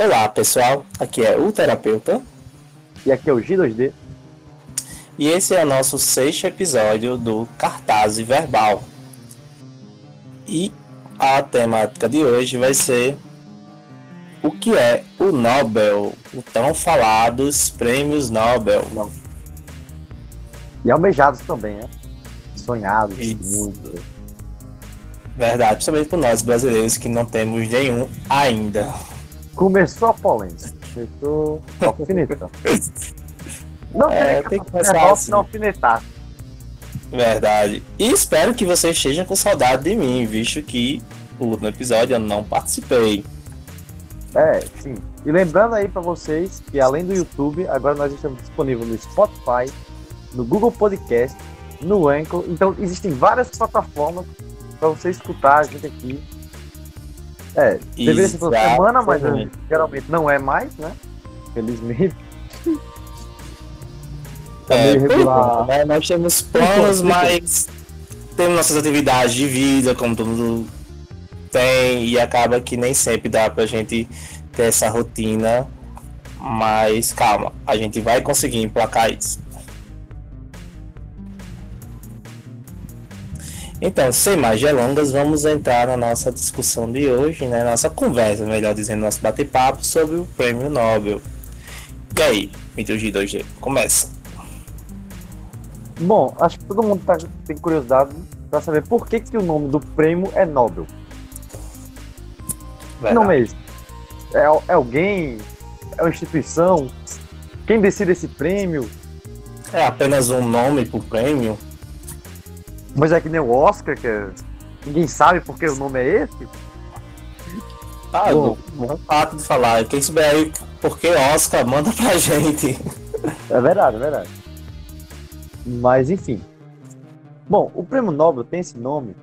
Olá pessoal, aqui é o terapeuta e aqui é o G2D e esse é o nosso sexto episódio do Cartaz Verbal. E a temática de hoje vai ser o que é o Nobel, o tão falados prêmios Nobel. E almejados também, né? Sonhados Isso. muito. Verdade, principalmente por nós brasileiros que não temos nenhum ainda. Começou a polêmica. Começou alfineta. Não é, tem que começar assim. não alfinetar. Verdade. E espero que você esteja com saudade de mim, visto que o último episódio eu não participei. É, sim. E lembrando aí para vocês que além do YouTube, agora nós estamos disponíveis no Spotify, no Google Podcast, no Anchor. Então existem várias plataformas para você escutar a gente aqui. É, deveria ser toda semana, mas geralmente não é mais, né? Felizmente. Tá é, irregular. Né? Nós temos planos, mas temos nossas atividades de vida, como todo mundo tem, e acaba que nem sempre dá pra gente ter essa rotina. Mas calma, a gente vai conseguir emplacar isso. Então, sem mais delongas, vamos entrar na nossa discussão de hoje, né? Nossa conversa, melhor dizendo, nosso bate-papo sobre o Prêmio Nobel. E aí, G 2G, começa. Bom, acho que todo mundo tá, tem curiosidade para saber por que, que o nome do prêmio é Nobel. Verdade. Não é isso. É, é alguém? É uma instituição? Quem decide esse prêmio? É apenas um nome pro prêmio? Mas é que nem o Oscar, que é... ninguém sabe por que o nome é esse. Ah, bom, bom fato de falar. Quem souber aí por que Oscar, manda pra gente. É verdade, é verdade. Mas, enfim. Bom, o prêmio Nobel tem esse nome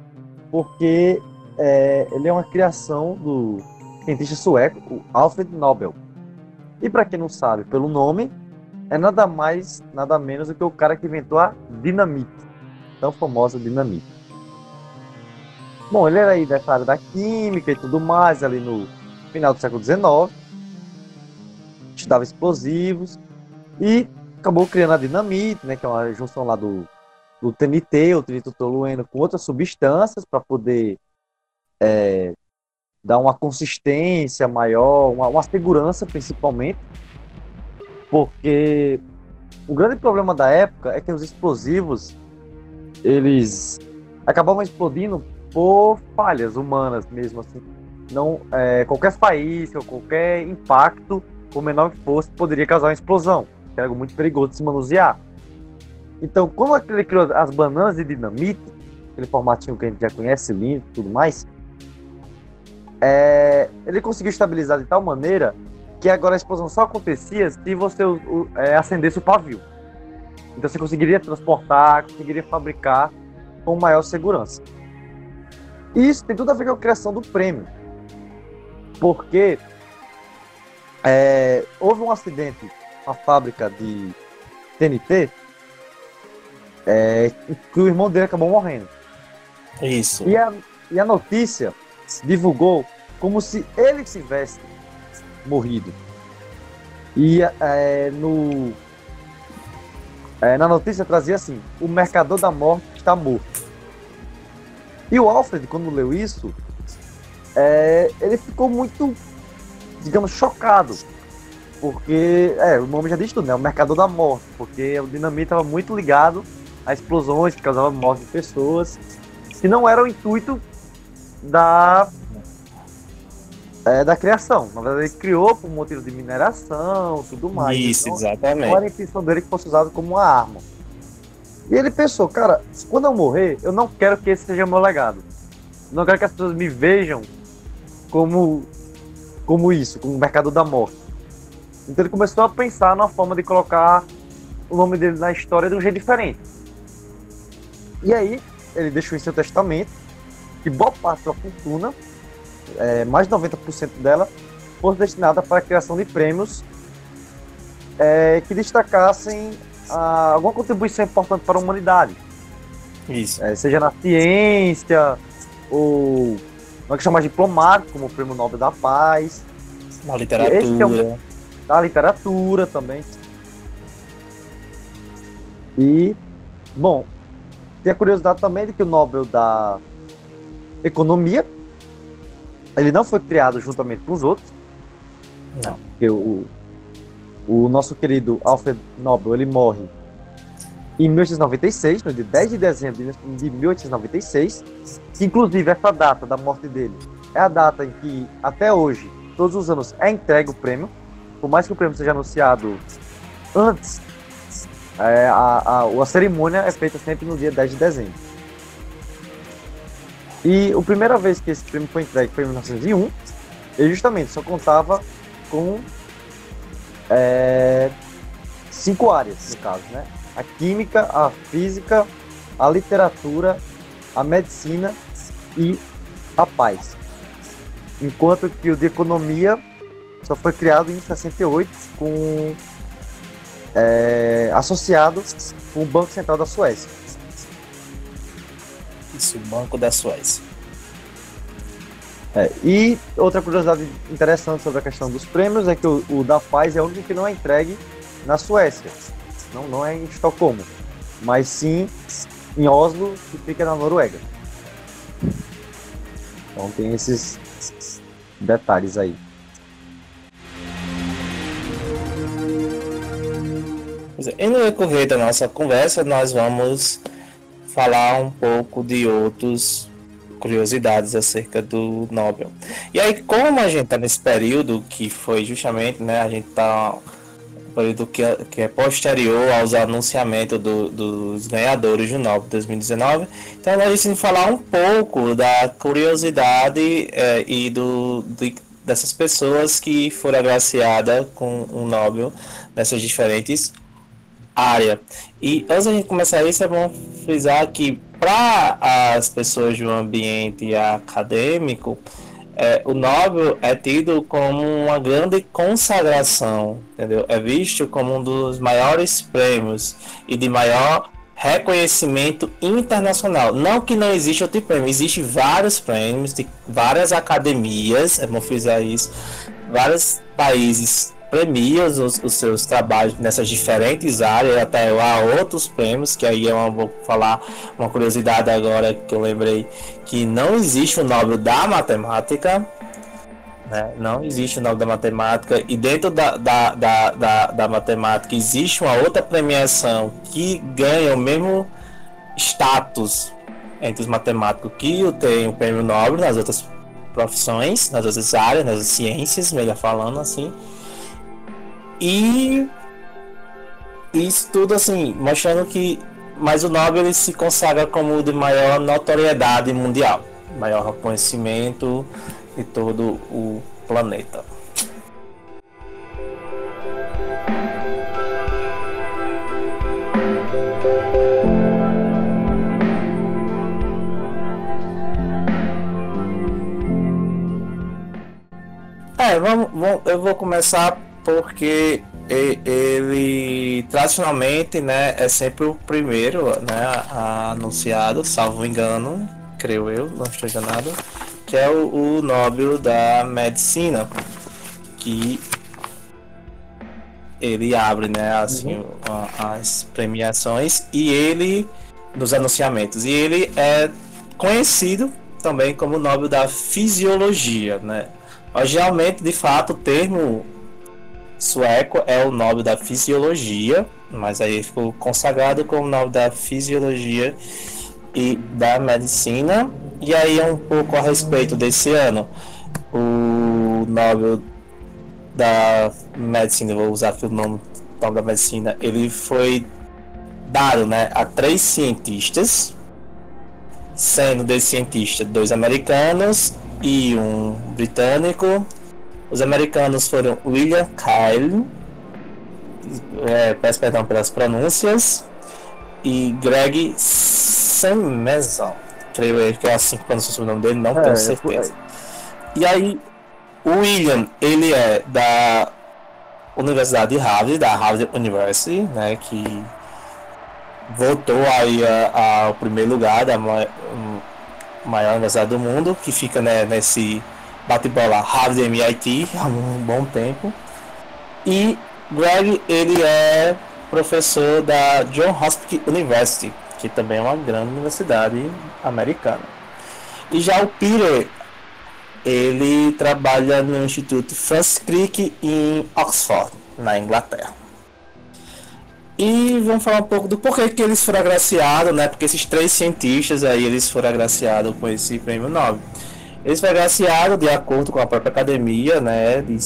porque é, ele é uma criação do cientista sueco, o Alfred Nobel. E para quem não sabe, pelo nome, é nada mais, nada menos do que o cara que inventou a dinamite tão famosa dinamite. Bom, ele era aí dessa área da química e tudo mais, ali no final do século XIX. Estudava explosivos e acabou criando a dinamite, né, que é uma junção lá do, do TNT, o tritotolueno, com outras substâncias para poder é, dar uma consistência maior, uma, uma segurança principalmente, porque o grande problema da época é que os explosivos eles acabavam explodindo por falhas humanas mesmo assim. Não, é, qualquer faísca, qualquer impacto, por menor que fosse, poderia causar uma explosão, que é algo muito perigoso de se manusear. Então, como ele criou as bananas de dinamite, aquele formatinho que a gente já conhece, lindo e tudo mais, é, ele conseguiu estabilizar de tal maneira que agora a explosão só acontecia se você é, acendesse o pavio. Então você conseguiria transportar, conseguiria fabricar com maior segurança. E isso tem tudo a ver com a criação do prêmio. Porque é, houve um acidente na fábrica de TNT é, que o irmão dele acabou morrendo. Isso. E a, e a notícia divulgou como se ele tivesse morrido. E é, no, é, na notícia trazia assim: o mercador da morte está morto. E o Alfred, quando leu isso, é, ele ficou muito, digamos, chocado. Porque, é, o nome já diz tudo, né? O mercador da morte. Porque o dinamite estava muito ligado a explosões que causavam morte de pessoas. Que não era o intuito da é, da criação. Na verdade, ele criou por motivo de mineração tudo mais. Isso, então, exatamente. Não era a intenção dele que fosse usado como uma arma. E ele pensou, cara, quando eu morrer, eu não quero que esse seja meu legado. Eu não quero que as pessoas me vejam como, como isso, como o mercado da morte. Então ele começou a pensar numa forma de colocar o nome dele na história de um jeito diferente. E aí, ele deixou em seu testamento que boa parte da fortuna é, mais de 90% dela fosse destinada para a criação de prêmios é, que destacassem a, alguma contribuição importante para a humanidade. Isso. É, seja na ciência, ou não é que chamar diplomático, como o Prêmio Nobel da Paz. Na literatura. É um, na literatura também. E, bom, tem a curiosidade também de que o Nobel da Economia ele não foi criado juntamente com os outros. Não. Porque o, o nosso querido Alfred Nobel ele morre em 1896, no dia 10 de dezembro de 1896, que inclusive essa data da morte dele é a data em que, até hoje, todos os anos é entregue o prêmio, por mais que o prêmio seja anunciado antes, é, a, a, a cerimônia é feita sempre no dia 10 de dezembro. E a primeira vez que esse prêmio foi entregue foi em 1901, ele justamente só contava com é, cinco áreas, no caso, né? A química, a física, a literatura, a medicina e a paz. Enquanto que o de economia só foi criado em 68 com é, associado com o Banco Central da Suécia. Isso, Banco da Suécia. É, e outra curiosidade interessante sobre a questão dos prêmios é que o, o, da Paz é o único que não é entregue na Suécia. Não, não é em Estocolmo, mas sim em Oslo, que fica na Noruega. Então tem esses detalhes aí. E no decorrer da nossa conversa, nós vamos falar um pouco de outros curiosidades acerca do Nobel. E aí, como a gente está nesse período que foi justamente, né, a gente está período que é, que é posterior aos anunciamentos do, dos ganhadores do Nobel 2019. Então, nós vamos falar um pouco da curiosidade é, e do, de, dessas pessoas que foram agraciadas com o Nobel nessas diferentes área. E antes de começar isso, é bom frisar que para as pessoas do ambiente acadêmico, é, o Nobel é tido como uma grande consagração, entendeu? É visto como um dos maiores prêmios e de maior reconhecimento internacional. Não que não exista outro prêmio, existe vários prêmios de várias academias, é bom frisar isso, vários países premia os, os, seus trabalhos nessas diferentes áreas, até há outros prêmios, que aí uma, vou falar uma curiosidade agora que eu lembrei, que não existe o Nobel da Matemática, né? não existe o Nobel da Matemática, e dentro da, da, da, da, da matemática existe uma outra premiação que ganha o mesmo status entre os matemáticos que tem o prêmio Nobel nas outras profissões, nas outras áreas, nas ciências, melhor falando assim. E isso tudo assim, mostrando que mas o Nobel ele se consagra como o de maior notoriedade mundial, maior reconhecimento de todo o planeta. É, vamos, vamos, eu vou começar porque ele tradicionalmente né, é sempre o primeiro né, anunciado, salvo engano, creio eu, não estou enganado, que é o, o Nobel da Medicina, que ele abre né, assim, uhum. as premiações e ele nos anunciamentos. E ele é conhecido também como Nobel da Fisiologia, né? Originalmente, de fato, o termo sueco é o Nobel da Fisiologia, mas aí ficou consagrado como Nobel da Fisiologia e da Medicina. E aí é um pouco a respeito desse ano. O Nobel da Medicina, vou usar aqui o nome, nome da Medicina, ele foi dado né, a três cientistas, sendo desses cientistas dois americanos e um britânico, os americanos foram William Kyle, é, peço perdão pelas pronúncias, e Greg Samezon. Creio eu que é assim que pronuncia o nome dele, não é, tenho certeza. E aí, o William, ele é da Universidade de Harvard, da Harvard University, né, que voltou aí ao primeiro lugar da maior universidade do mundo, que fica né, nesse bate-bola Harvard MIT há um bom tempo. E Greg, ele é professor da John Hopkins University, que também é uma grande universidade americana. E já o Peter, ele trabalha no Instituto Francis Crick em Oxford, na Inglaterra. E vamos falar um pouco do porquê que eles foram agraciados, né? Porque esses três cientistas aí, eles foram agraciados com esse prêmio Nobel. Eles agraciados de acordo com a própria academia, né? De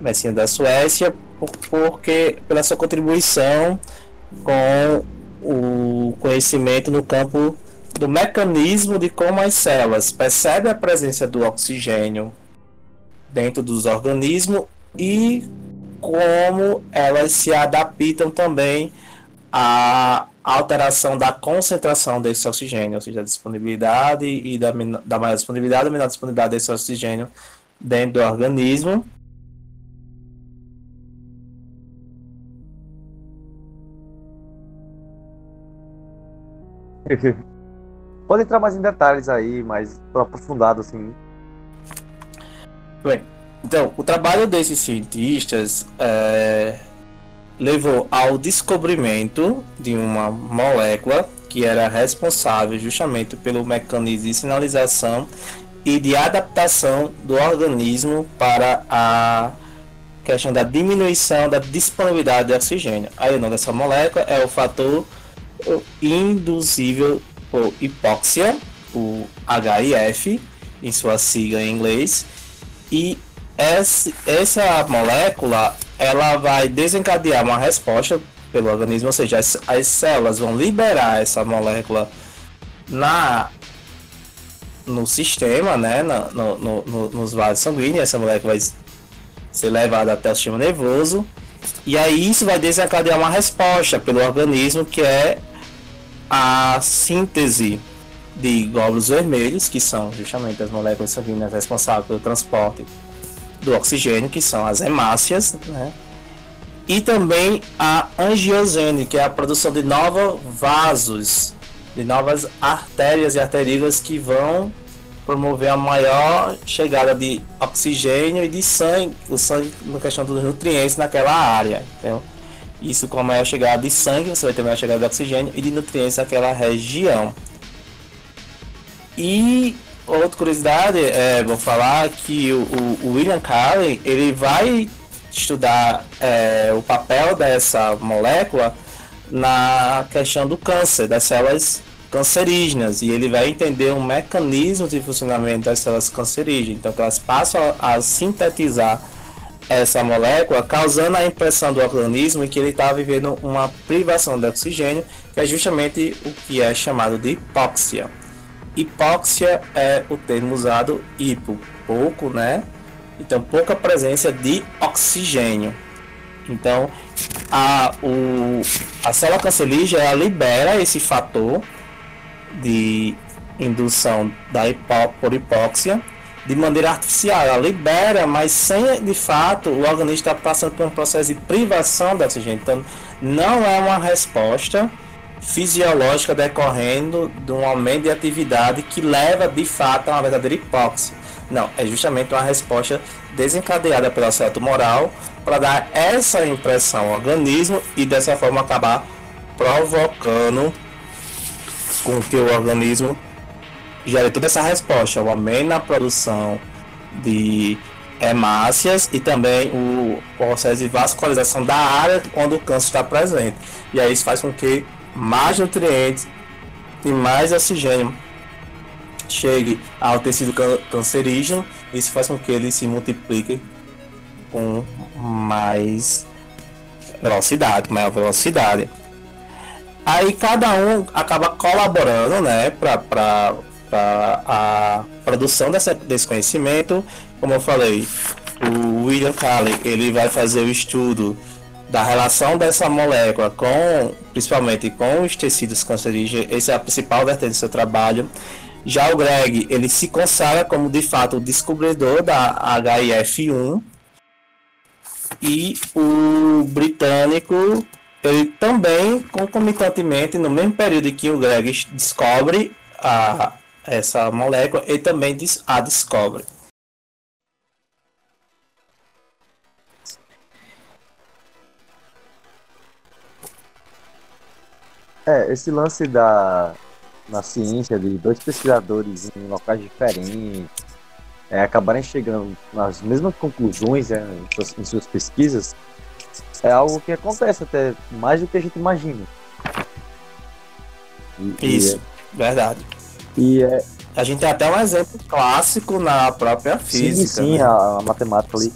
medicina da Suécia, porque pela sua contribuição com o conhecimento no campo do mecanismo de como as células percebem a presença do oxigênio dentro dos organismos e como elas se adaptam também à alteração da concentração desse oxigênio, ou seja, a disponibilidade e da, da maior disponibilidade ou menor disponibilidade desse oxigênio dentro do organismo. Pode entrar mais em detalhes aí, mais aprofundado assim. Bem, então, o trabalho desses cientistas é, levou ao descobrimento de uma molécula que era responsável justamente pelo mecanismo de sinalização e de adaptação do organismo para a questão da diminuição da disponibilidade de oxigênio. Aí o nome dessa molécula é o fator induzível por hipóxia, o HIF, em sua sigla em inglês, e essa molécula ela vai desencadear uma resposta pelo organismo, ou seja, as, as células vão liberar essa molécula na no sistema, né, no, no, no, nos vasos sanguíneos, essa molécula vai ser levada até o sistema nervoso, e aí isso vai desencadear uma resposta pelo organismo que é a síntese de glóbulos vermelhos, que são justamente as moléculas sanguíneas responsáveis pelo transporte do oxigênio, que são as hemácias, né? e também a angiosene, que é a produção de novos vasos, de novas artérias e arteríolas que vão promover a maior chegada de oxigênio e de sangue, o sangue na questão dos nutrientes naquela área. Então, isso com a maior chegada de sangue, você vai ter maior chegada de oxigênio e de nutrientes naquela região. E outra curiosidade, é, vou falar que o, o William Carey ele vai estudar é, o papel dessa molécula na questão do câncer, das células cancerígenas, e ele vai entender um mecanismo de funcionamento das células cancerígenas, então elas passam a, a sintetizar essa molécula, causando a impressão do organismo que ele está vivendo uma privação de oxigênio, que é justamente o que é chamado de hipóxia. Hipóxia é o termo usado hipo, pouco, né? Então, pouca presença de oxigênio. Então, a, o, a célula cancerígena ela libera esse fator de indução da hipó, por hipóxia de maneira artificial. Ela libera, mas sem de fato o organismo está passando por um processo de privação de oxigênio. Então, não é uma resposta fisiológica decorrendo de um aumento de atividade que leva de fato a uma verdadeira hipóxia. Não, é justamente uma resposta desencadeada pelo acesso moral para dar essa impressão ao organismo e dessa forma acabar provocando com que o organismo gere toda essa resposta, o aumento na produção de hemácias e também o processo de vascularização da área onde o câncer está presente. E aí isso faz com que mais nutrientes e mais oxigênio chegue ao tecido cancerígeno. Isso faz com que ele se multiplique com mais velocidade, maior velocidade. Aí cada um acaba colaborando, né, para a produção dessa, desse conhecimento. Como eu falei, o William Calley ele vai fazer o estudo da relação dessa molécula com, principalmente com os tecidos cancerígenos, essa é a principal vertente do seu trabalho. Já o Greg, ele se consagra como de fato o descobridor da HIF1 e o britânico, ele também concomitantemente no mesmo período em que o Greg descobre a, essa molécula, ele também a descobre. É, esse lance da na ciência de dois pesquisadores em locais diferentes é, acabarem chegando nas mesmas conclusões é, em, suas, em suas pesquisas é algo que acontece até mais do que a gente imagina. E, Isso, e é, verdade. E é, a gente tem até um exemplo clássico na própria física. Sim, sim, né? a, a, matemática ali.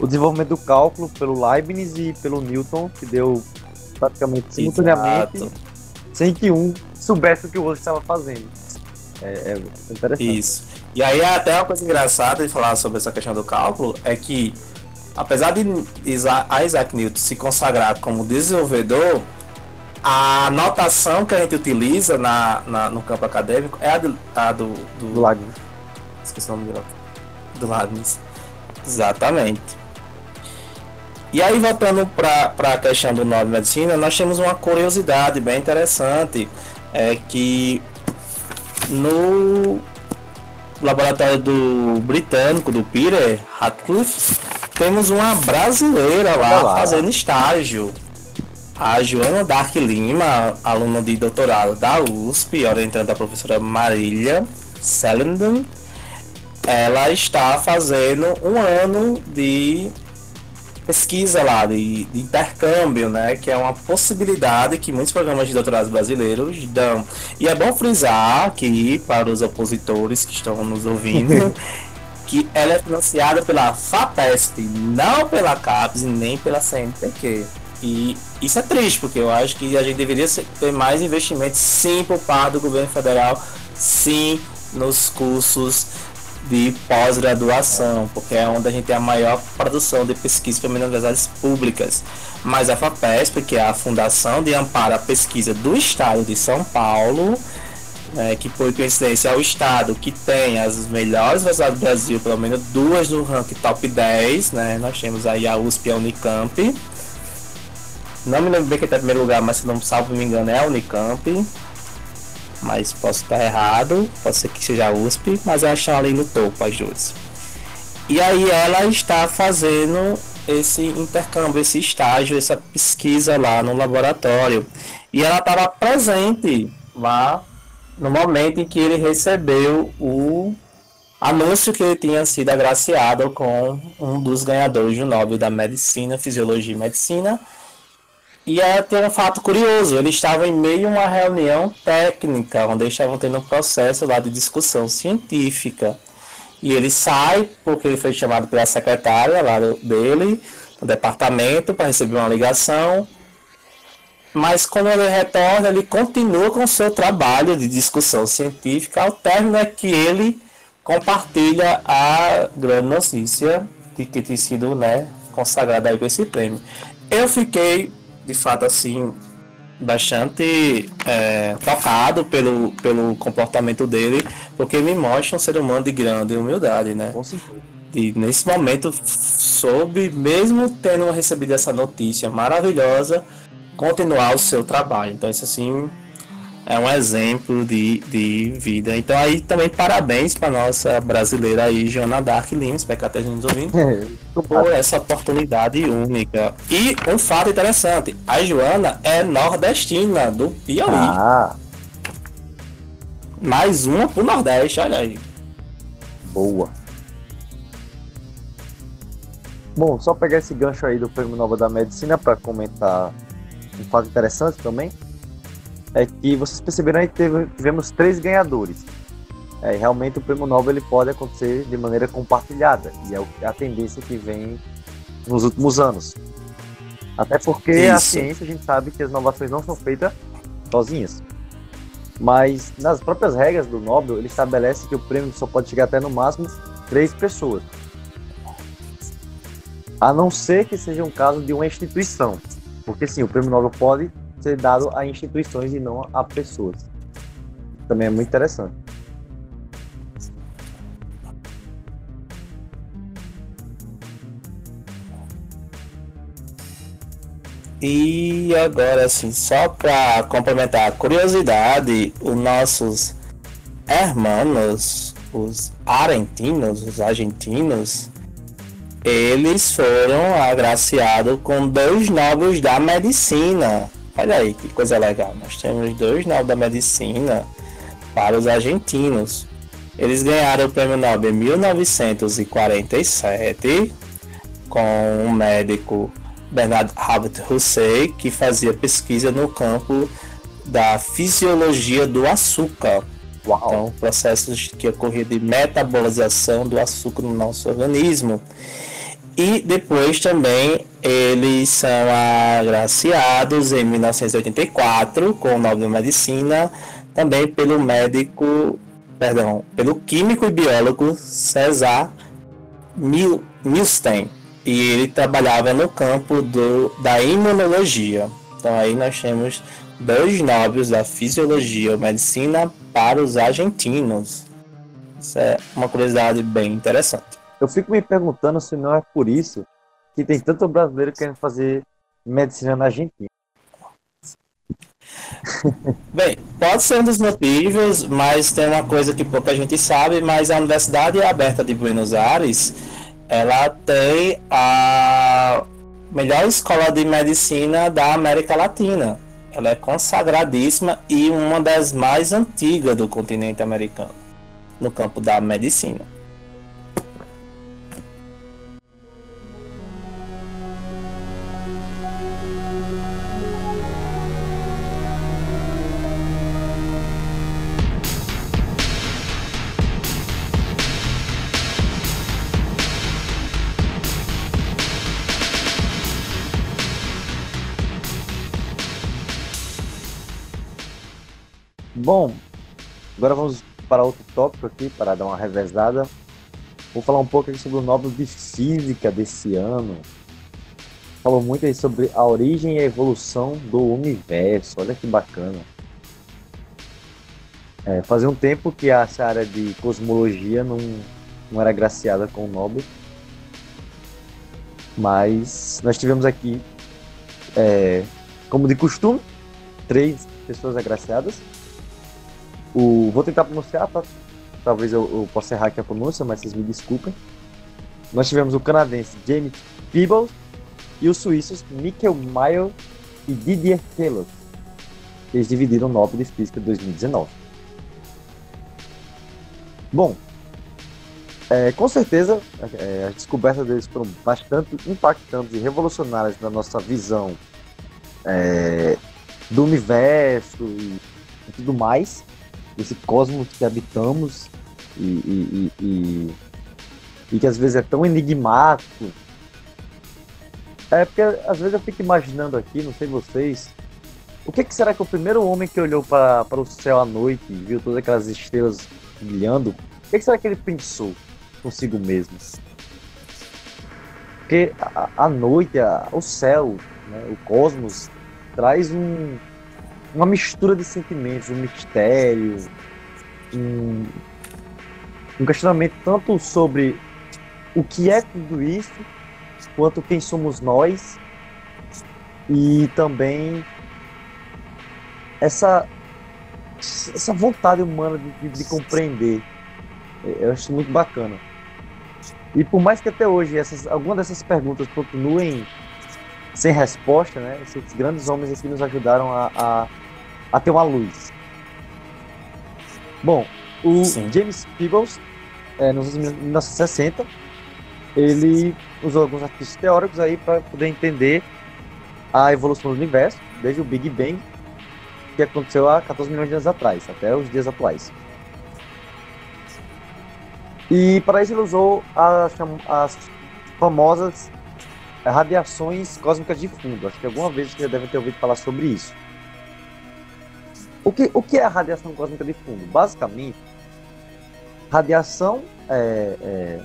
O desenvolvimento do cálculo pelo Leibniz e pelo Newton, que deu praticamente simultaneamente. Sem que um soubesse o que o outro estava fazendo. É, é interessante. Isso. E aí até uma coisa engraçada de falar sobre essa questão do cálculo é que apesar de Isaac Newton se consagrar como desenvolvedor, a notação que a gente utiliza na, na no campo acadêmico é a do. A do, do, do Leibniz. Esqueci o nome dele. Do Leibniz. Exatamente. E aí, voltando para a questão do Nobel Medicina, nós temos uma curiosidade bem interessante, é que no laboratório do britânico, do Peter Ratcliffe, temos uma brasileira lá, lá. fazendo estágio a Joana Dark Lima, aluna de doutorado da USP, orientando da professora Marília Selenden, ela está fazendo um ano de pesquisa lá, de, de, intercâmbio, né? Que é uma possibilidade que muitos programas de doutorado brasileiros dão. E é bom frisar aqui para os opositores que estão nos ouvindo que ela é financiada pela FAPESP, não pela CAPES nem pela CNPq. E isso é triste, porque eu acho que a gente deveria ter mais investimentos, sim, por parte do governo federal, sim, nos cursos de pós-graduação, porque é onde a gente tem a maior produção de pesquisa para universidades públicas. Mas a FAPESP, que é a Fundação de Amparo à Pesquisa do Estado de São Paulo, né, que por coincidência é o estado que tem as melhores universidades do Brasil, pelo menos duas no ranking top 10, né? Nós temos aí a USP e a Unicamp. Não me lembro bem quem está em primeiro lugar, mas se não salvo me engano é a Unicamp. Mas posso estar errado, pode ser que seja a USP, mas eu acho ali no topo as duas. E aí ela está fazendo esse intercâmbio, esse estágio, essa pesquisa lá no laboratório. E ela estava presente lá no momento em que ele recebeu o anúncio que ele tinha sido agraciado com um dos ganhadores do Nobel da Medicina, Fisiologia e Medicina, e é, tem um fato curioso, ele estava em meio a uma reunião técnica, onde eles estavam tendo um processo lá de discussão científica. E ele sai, porque ele foi chamado pela secretária lá dele, do departamento, para receber uma ligação. Mas quando ele retorna, ele continua com o seu trabalho de discussão científica. Ao término é que ele compartilha a grande notícia de que tem sido né, consagrado aí com esse prêmio. Eu fiquei de fato, assim, bastante é, tocado pelo, pelo comportamento dele, porque me mostra um ser humano de grande humildade, né? E nesse momento soube, mesmo tendo recebido essa notícia maravilhosa, continuar o seu trabalho. Então, isso assim é um exemplo de, de vida. Então aí também parabéns para nossa brasileira aí, Joana Dark Lima, esteja nos ouvindo, é, por essa oportunidade única. E um fato interessante, a Joana é nordestina, do Piauí. Ah. Mais uma pro Nordeste, olha aí. Boa. Bom, só pegar esse gancho aí do Prêmio Nova da Medicina para comentar um fato interessante também é que vocês perceberam que teve, tivemos três ganhadores. É, realmente o prêmio Nobel ele pode acontecer de maneira compartilhada e é a tendência que vem nos últimos anos. Até porque Isso. a ciência a gente sabe que as inovações não são feitas sozinhas. Mas nas próprias regras do Nobel ele estabelece que o prêmio só pode chegar até no máximo três pessoas. A não ser que seja um caso de uma instituição. Porque sim, o prêmio Nobel pode ser dado a instituições e não a pessoas. Também é muito interessante. E agora, assim, só para complementar a curiosidade, os nossos hermanos, os argentinos, os argentinos, eles foram agraciados com dois nobres da medicina Olha aí que coisa legal. Nós temos dois Nobel da Medicina para os argentinos. Eles ganharam o prêmio Nobel em 1947 com o médico Bernard Albert Hussein, que fazia pesquisa no campo da fisiologia do açúcar. Uau. Então, processos que ocorriam de metabolização do açúcar no nosso organismo. E depois também eles são agraciados em 1984 com o Nobel de Medicina, também pelo médico, perdão, pelo químico e biólogo César Milstein. E ele trabalhava no campo do, da imunologia. Então aí nós temos dois nobres da fisiologia ou medicina para os argentinos. Isso é uma curiosidade bem interessante. Eu fico me perguntando se não é por isso que tem tanto brasileiro querendo fazer medicina na Argentina. Bem, pode ser um dos motivos, mas tem uma coisa que pouca gente sabe, mas a Universidade Aberta de Buenos Aires, ela tem a melhor escola de medicina da América Latina. Ela é consagradíssima e uma das mais antigas do continente americano, no campo da medicina. Bom, agora vamos para outro tópico aqui, para dar uma revezada. Vou falar um pouco aqui sobre o Nobel de Física desse ano. Falou muito aí sobre a origem e a evolução do universo. Olha que bacana. É, fazia um tempo que essa área de cosmologia não, não era graciada com o Nobel. Mas nós tivemos aqui, é, como de costume, três pessoas agraciadas. O, vou tentar pronunciar, tá? talvez eu, eu, possa errar aqui a pronúncia, mas vocês me desculpem. Nós tivemos o canadense James Peebles e os suíços Mikkel Mayer e Didier Queloz. Eles dividiram o Nobel de Física de 2019. Bom, é, com certeza é, as descobertas deles foram bastante impactantes e revolucionárias na nossa visão é, do universo e, e tudo mais esse cosmos que habitamos e, e, e, e, que às vezes é tão enigmático. É porque às vezes eu fico imaginando aqui, não sei vocês, o que, que será que o primeiro homem que olhou para o céu à noite e viu todas aquelas estrelas brilhando, o que, que será que ele pensou consigo mesmo? Porque a, a noite, a, o céu, né, o cosmos, traz um, uma mistura de sentimentos, um mistério, um, um questionamento tanto sobre o que é tudo isso, quanto quem somos nós, e também essa, essa vontade humana de, de, de compreender. Eu acho muito bacana. E por mais que até hoje essas, algumas dessas perguntas continuem sem resposta, né? Esses grandes homens aqui nos ajudaram a, a, a ter uma luz. Bom, o Sim. James Peebles, é, nos anos 1960, ele usou alguns artifícios teóricos aí para poder entender a evolução do universo, desde o Big Bang, que aconteceu há 14 milhões de anos atrás, até os dias atuais. E para isso ele usou as, as famosas radiações cósmicas de fundo. Acho que alguma vez você já deve ter ouvido falar sobre isso. O que, o que é a radiação cósmica de fundo? Basicamente, radiação é, é,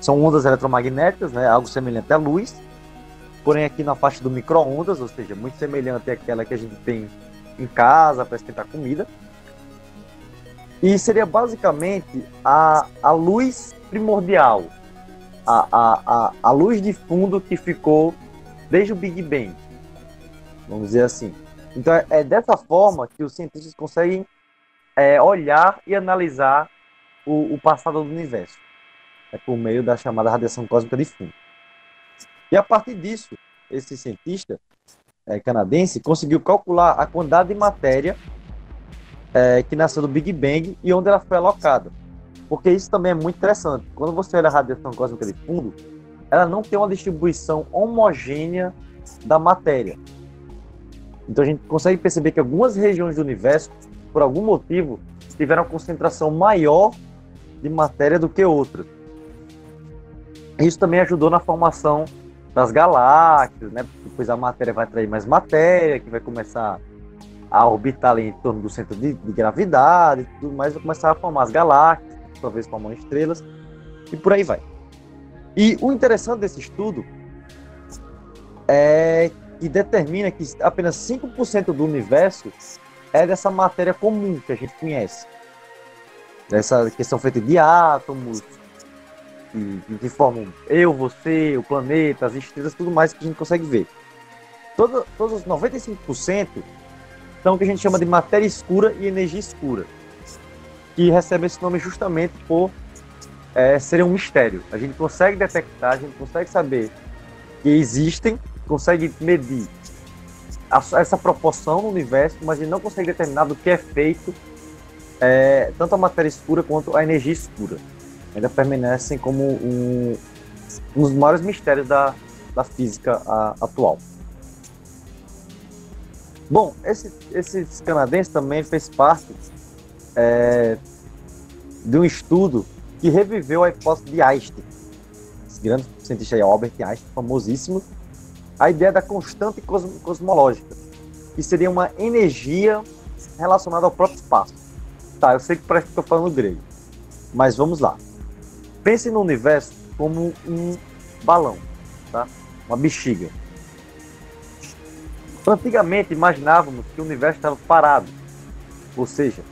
são ondas eletromagnéticas, né, algo semelhante à luz, porém aqui na faixa do micro-ondas, ou seja, muito semelhante àquela que a gente tem em casa para esquentar comida. E seria basicamente a, a luz primordial, a, a, a, a luz de fundo que ficou desde o Big Bang, vamos dizer assim. Então é, é dessa forma que os cientistas conseguem é, olhar e analisar o, o, passado do universo, é por meio da chamada radiação cósmica de fundo. E a partir disso, esse cientista é, canadense conseguiu calcular a quantidade de matéria é, que nasceu do Big Bang e onde ela foi alocada. Porque isso também é muito interessante. Quando você olha a radiação cósmica de fundo, ela não tem uma distribuição homogênea da matéria. Então a gente consegue perceber que algumas regiões do universo, por algum motivo, tiveram concentração maior de matéria do que outras. Isso também ajudou na formação das galáxias, né? Depois a matéria vai atrair mais matéria, que vai começar a orbitar ali em torno do centro de, de gravidade, e tudo mais, vai começar a formar as galáxias, talvez formando estrelas, e por aí vai. E o interessante desse estudo é que determina que apenas 5% do universo é dessa matéria comum que a gente conhece. Dessa questão feita de átomos, que, que formam eu, você, o planeta, as estrelas, tudo mais que a gente consegue ver. Todo, todos os 95% são o que a gente chama de matéria escura e energia escura, que recebe esse nome justamente por é, serem um mistério. A gente consegue detectar, a gente consegue saber que existem, consegue medir a, essa proporção no universo, mas gente não consegue determinar do que é feito é, tanto a matéria escura quanto a energia escura ainda permanecem como um, um dos maiores mistérios da, da física a, atual. Bom, esse, canadense também fez parte é, de um estudo que reviveu a hipótese de Einstein, esse grande cientista Albert Einstein, famosíssimo, a ideia da constante cosmológica, que seria uma energia relacionada ao próprio espaço. Tá, eu sei que parece que estou falando grego, mas vamos lá. Pense no universo como um balão, tá? uma bexiga. Antigamente imaginávamos que o universo estava parado, ou seja,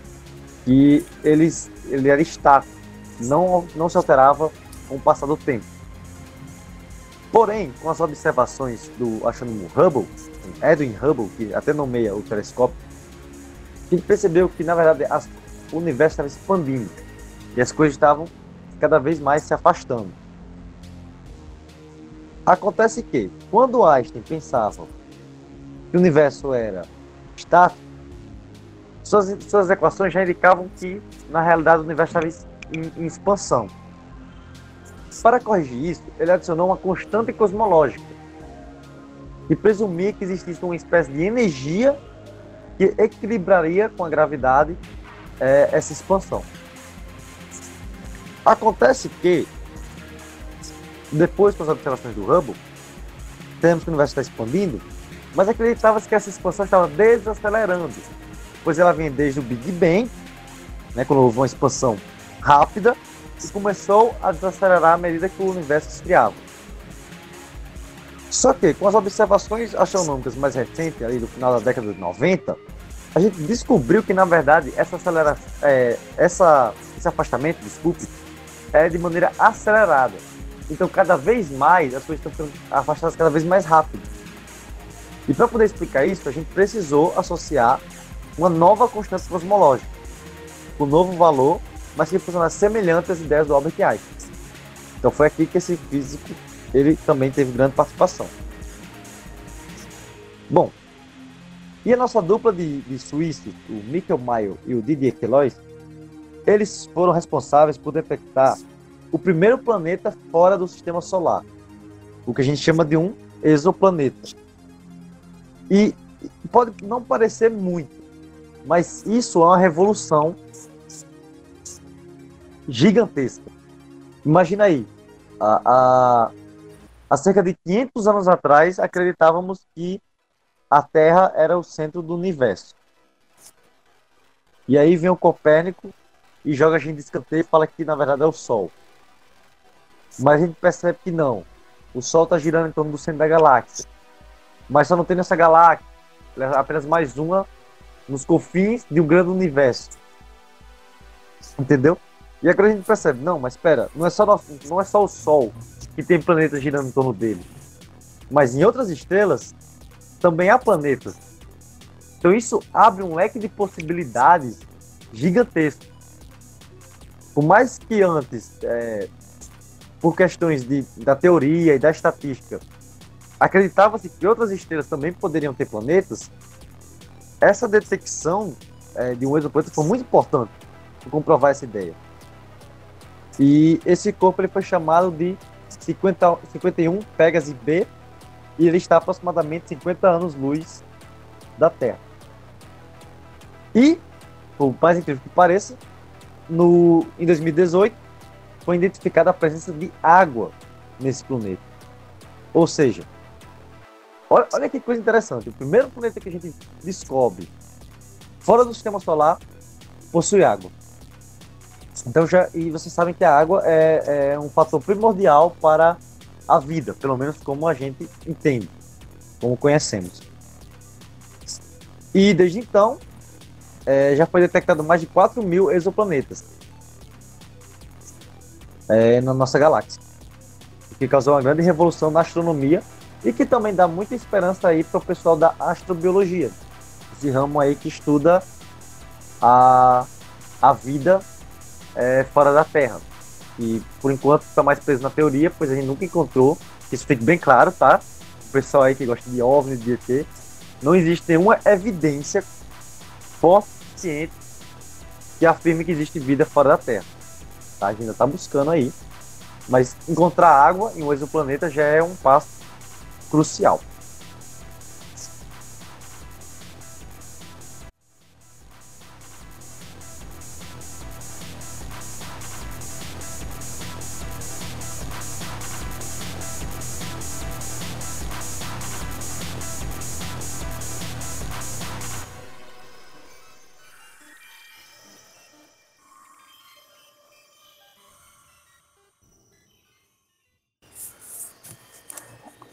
que ele, ele era estático, não, não se alterava com o passar do tempo. Porém, com as observações do astrônomo Hubble, Edwin Hubble, que até nomeia o telescópio, gente percebeu que, na verdade, as, o universo estava expandindo e as coisas estavam cada vez mais se afastando. Acontece que, quando Einstein pensava que o universo era estático, suas, suas equações já indicavam que, na realidade, o universo estava em, em expansão. Para corrigir isso, ele adicionou uma constante cosmológica e presumia que existisse uma espécie de energia que equilibraria com a gravidade é, essa expansão. Acontece que, depois com as observações do Hubble, temos que o universo está expandindo, mas acreditava-se que essa expansão estava desacelerando, pois ela vem desde o Big Bang, né, quando houve uma expansão rápida, e começou a desacelerar à medida que o universo esfriava. Só que, com as observações astronômicas mais recentes, ali do final da década de 90, a gente descobriu que, na verdade, essa aceleração, é, essa, esse afastamento, desculpe, é de maneira acelerada. Então, cada vez mais, as coisas estão ficando afastadas cada vez mais rápido. E para poder explicar isso, a gente precisou associar uma nova constante cosmológica, um novo valor, mas que funcionasse semelhante às ideias do Albert Einstein. Então foi aqui que esse físico ele também teve grande participação. Bom, e a nossa dupla de, de suíços, o Mikkel Mayo e o Didier Queloz, eles foram responsáveis por detectar o primeiro planeta fora do sistema solar, o que a gente chama de um exoplaneta. E pode não parecer muito, mas isso é uma revolução gigantesca. Imagina aí, há, há, cerca de 500 anos atrás acreditávamos que a Terra era o centro do universo. E aí vem o Copérnico e joga a gente de escanteio e fala que na verdade é o Sol. Mas a gente percebe que não. O Sol está girando em torno do centro da galáxia. Mas só não tem nessa galáxia. é apenas mais uma nos confins de um grande universo. Entendeu? E agora a gente percebe, não, mas espera, não é só não é só o Sol que tem planetas girando em torno dele. Mas em outras estrelas também há planetas. Então isso abre um leque de possibilidades gigantesco. Por mais que antes, é, por questões de, da teoria e da estatística, acreditava-se que outras estrelas também poderiam ter planetas, essa detecção é, de um exoplaneta foi muito importante para comprovar essa ideia. E esse corpo ele foi chamado de 50, 51 Pegasus B e ele está aproximadamente 50 anos-luz da Terra. E, por mais incrível que pareça, no, em 2018 foi identificada a presença de água nesse planeta. Ou seja, olha, olha que coisa interessante. O primeiro planeta que a gente descobre fora do sistema solar possui água. Então já e vocês sabem que a água é, é um fator primordial para a vida, pelo menos como a gente entende, como conhecemos. E desde então é, já foi detectado mais de 4 mil exoplanetas é, na nossa galáxia, o que causou uma grande revolução na astronomia e que também dá muita esperança aí para o pessoal da astrobiologia, esse ramo aí que estuda a, a vida é, fora da Terra. E por enquanto está mais preso na teoria, pois a gente nunca encontrou. Isso fique bem claro, tá? O pessoal aí que gosta de OVNI, de ET, não existe nenhuma evidência forte suficiente que afirme que existe vida fora da Terra. Tá? A gente ainda está buscando aí. Mas encontrar água em um exoplaneta já é um passo crucial.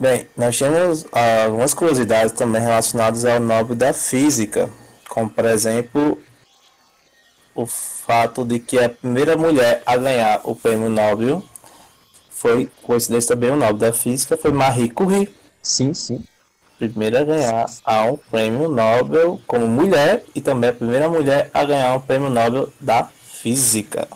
Bem, nós temos ah, algumas curiosidades também relacionadas ao Nobel da Física, como por exemplo o fato de que a primeira mulher a ganhar o prêmio Nobel foi, coincidência também, o Nobel da Física, foi Marie Curie. Sim, sim. Primeira a ganhar um prêmio Nobel como mulher e também a primeira mulher a ganhar um prêmio Nobel da Física.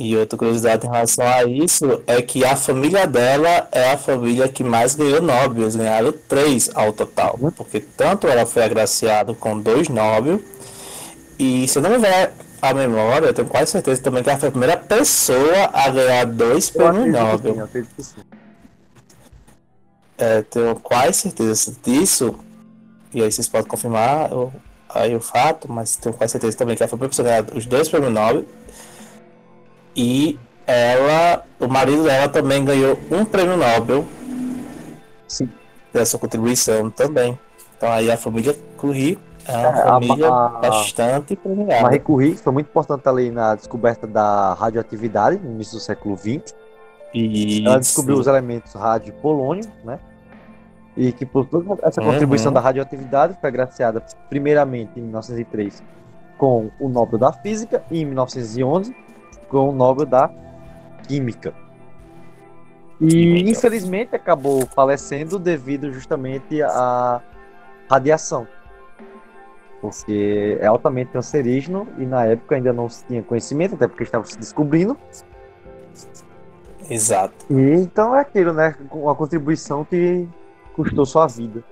E outra curiosidade em relação a isso é que a família dela é a família que mais ganhou Nobel. Eles ganharam três ao total. Porque tanto ela foi agraciada com dois Nobel. E se eu não me engano a memória, eu tenho quase certeza também que ela foi a primeira pessoa a ganhar dois prêmios Nobel. É, tenho quase certeza disso. E aí vocês podem confirmar eu, aí o fato, mas tenho quase certeza também que ela foi a primeira pessoa a ganhar os dois prêmios Nobel. E ela, o marido dela também ganhou um prêmio Nobel Sim. dessa contribuição também. Então aí a família Curie é uma é, família a, a, bastante premiada. Marie Curie foi muito importante ali na descoberta da radioatividade no início do século XX. E ela descobriu os elementos rádio polônio, né? E que por toda essa contribuição uhum. da radioatividade foi agraciada primeiramente em 1903 com o Nobel da Física e em 1911 com o Nobel da Química. E infelizmente acabou falecendo devido justamente à radiação. Porque é altamente cancerígeno e na época ainda não se tinha conhecimento, até porque estava se descobrindo. Exato. E então é aquilo, né? Uma contribuição que custou sua vida.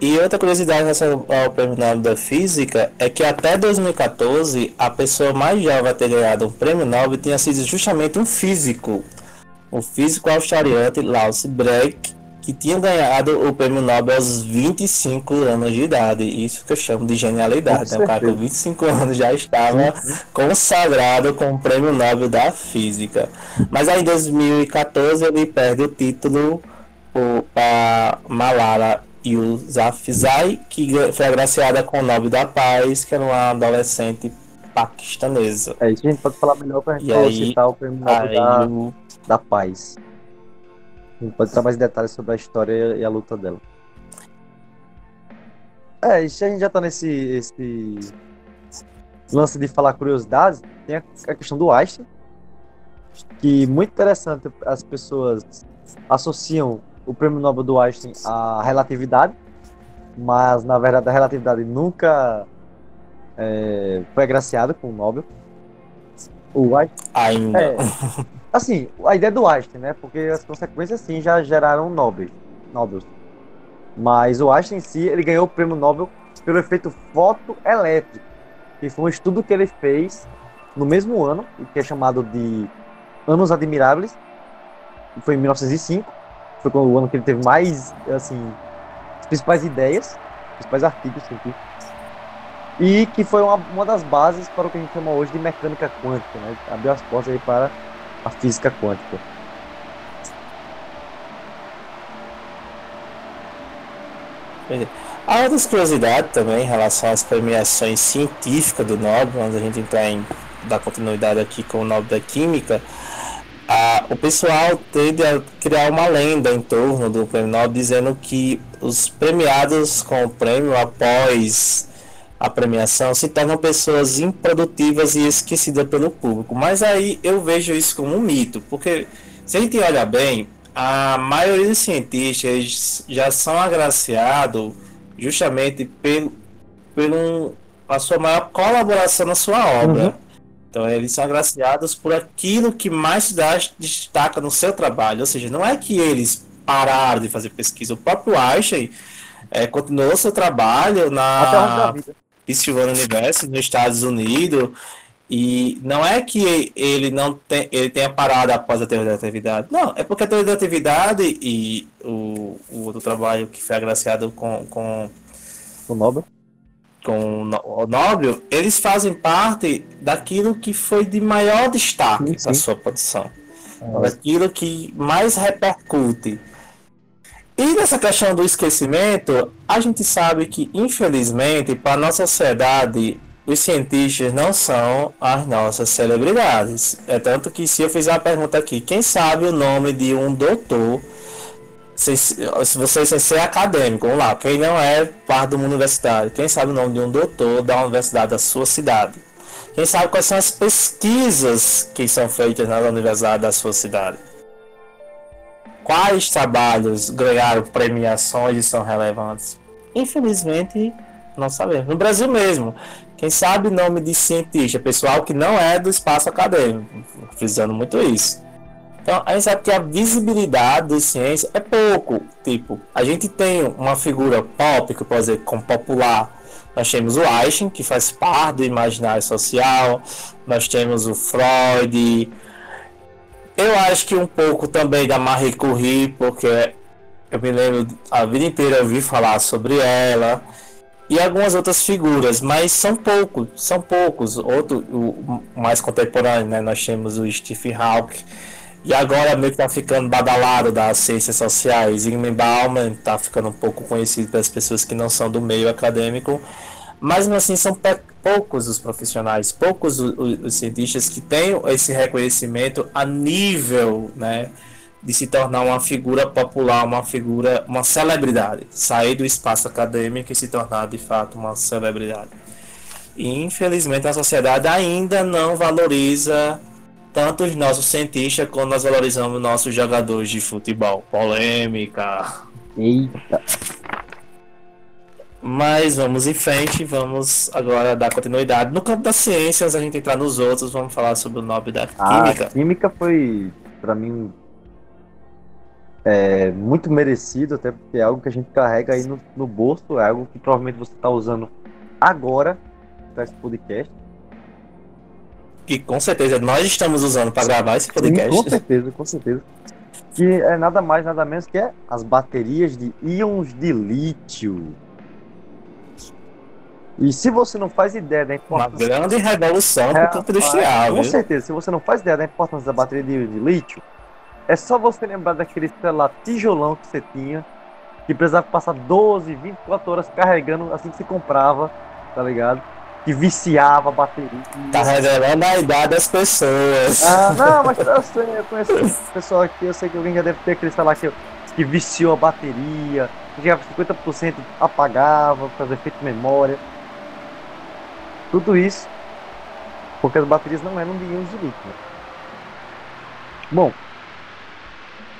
E outra curiosidade relação ao prêmio Nobel da Física é que até 2014 a pessoa mais jovem a ter ganhado um prêmio Nobel tinha sido justamente um físico, o físico australiano Lawrence Breck, que tinha ganhado o prêmio Nobel aos 25 anos de idade. Isso que eu chamo de genialidade. Né? O cara com 25 anos já estava consagrado com o prêmio Nobel da Física. Mas aí em 2014 ele perde o título para Malala Yousafzai, que foi agraciada com o Nobel da Paz, que era uma adolescente paquistanesa. É isso a gente pode falar melhor para a gente aí, citar o prêmio Nobel da, o... da Paz. A gente pode dar mais detalhes sobre a história e a luta dela. É, e se a gente já tá nesse esse lance de falar curiosidades, tem a, a questão do Einstein, que muito interessante as pessoas associam o prêmio Nobel do Einstein a relatividade, mas na verdade a relatividade nunca é, foi agraciada com o Nobel. O Einstein. Ainda. É, assim, a ideia do Einstein, né? Porque as consequências, sim, já geraram Nobel. Nobel. Mas o Einstein em si, ele ganhou o prêmio Nobel pelo efeito fotoelétrico, que foi um estudo que ele fez no mesmo ano, que é chamado de Anos Admiráveis, que foi em 1905, foi o ano que ele teve mais, assim, as principais ideias, os principais artigos científicos, e que foi uma, uma das bases para o que a gente chama hoje de mecânica quântica, né? Abriu as portas aí para a física quântica. Há outras curiosidades também em relação às premiações científicas do Nobel, antes a gente entrar em dar continuidade aqui com o Nobel da Química. Ah, o pessoal tende a criar uma lenda em torno do prêmio Nobel, dizendo que os premiados com o prêmio após a premiação se tornam pessoas improdutivas e esquecidas pelo público. Mas aí eu vejo isso como um mito, porque se a gente olhar bem, a maioria dos cientistas já são agraciados justamente pelo, pelo a sua maior colaboração na sua obra. Uhum. Então eles são agraciados por aquilo que mais dá, destaca no seu trabalho. Ou seja, não é que eles pararam de fazer pesquisa. O próprio Einstein é, continuou seu trabalho na Pennsylvania University, nos Estados Unidos. E não é que ele não tem, ele tenha parado após a teoria da atividade. Não, é porque a teoria da atividade e o, o outro trabalho que foi agraciado com, com o Nobel com o Nobel, eles fazem parte daquilo que foi de maior destaque da sua produção. É. Daquilo que mais repercute. E nessa questão do esquecimento, a gente sabe que, infelizmente, para a nossa sociedade, os cientistas não são as nossas celebridades. É tanto que se eu fizer a pergunta aqui, quem sabe o nome de um doutor, se, você sem ser acadêmico, vamos lá, quem não é parte do mundo universitário, quem sabe o nome de um doutor da universidade da sua cidade? Quem sabe quais são as pesquisas que são feitas na universidade da sua cidade? Quais trabalhos ganharam premiações e são relevantes? Infelizmente, não sabemos. No Brasil mesmo, quem sabe nome de cientista, pessoal que não é do espaço acadêmico, frisando muito isso. Então, a gente sabe que a visibilidade da ciência é pouco. Tipo, a gente tem uma figura pop, que pode dizer, como popular. Nós temos o Einstein, que faz parte do imaginário social. Nós temos o Freud. Eu acho que um pouco também da Marie Curie, porque eu me lembro a vida inteira eu ouvi falar sobre ela e algumas outras figuras, mas são poucos, são poucos. Outro, o mais contemporâneo, né? Nós temos o Stephen Hawking, e agora meio que tá ficando badalado das ciências sociais. Zygmunt Bauman tá ficando um pouco conhecido pelas pessoas que não são do meio acadêmico, mas assim são poucos os profissionais, poucos os, os cientistas que têm esse reconhecimento a nível, né? de se tornar uma figura popular, uma figura, uma celebridade, sair do espaço acadêmico e se tornar de fato uma celebridade. E infelizmente a sociedade ainda não valoriza tanto os nossos cientistas como nós valorizamos nossos jogadores de futebol. Polêmica. Eita. Mas vamos em frente, vamos agora dar continuidade. No campo das ciências, a gente entrar nos outros, vamos falar sobre o Nobel da Química. A química foi, para mim, é, muito merecido, até porque é algo que a gente carrega aí no, no bolso, é algo que provavelmente você está usando agora para esse podcast. Que com certeza nós estamos usando para gravar esse podcast. Sim, com certeza, com certeza. Que é nada mais, nada menos que é as baterias de íons de lítio. E se você não faz ideia da importância. Uma grande revolução para o campo industrial. Com certeza, se você não faz ideia da importância da bateria de, de lítio, é só você lembrar daquele celular tijolão que você tinha, que precisava passar 12, 24 horas carregando assim que você comprava, tá ligado? Que viciava a bateria. Tá revelando a idade das pessoas. Ah, não, mas eu sei, eu conheço pessoal aqui, eu sei que alguém já deve ter aquele celular que, que viciou a bateria, chegava 50% apagava, fazer efeito memória. Tudo isso porque as baterias não eram de íons de lítio. Bom,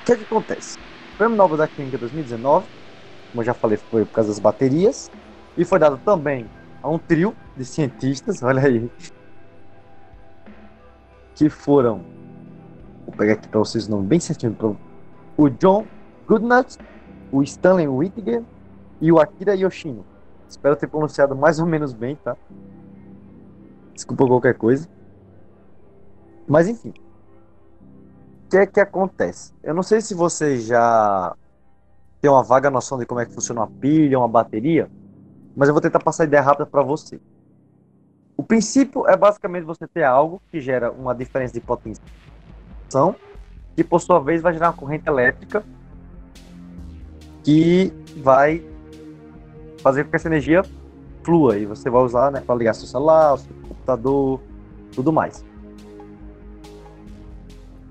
que, que acontece? O Prêmio Nobel da Química 2019, como eu já falei, foi por causa das baterias, e foi dado também a um trio de cientistas, olha aí, que foram, vou pegar aqui para vocês o nome bem certinho, o John Goodnut, o Stanley Whittiger e o Akira Yoshino. Espero ter pronunciado mais ou menos bem, tá? Desculpa qualquer coisa. Mas enfim. O que é que acontece? Eu não sei se você já tem uma vaga noção de como é que funciona uma pilha, uma bateria, mas eu vou tentar passar a ideia rápida para você. O princípio é basicamente você ter algo que gera uma diferença de potência, que por sua vez vai gerar uma corrente elétrica que vai fazer com que essa energia flua e você vai usar né, para ligar seu celular, seu computador, tudo mais.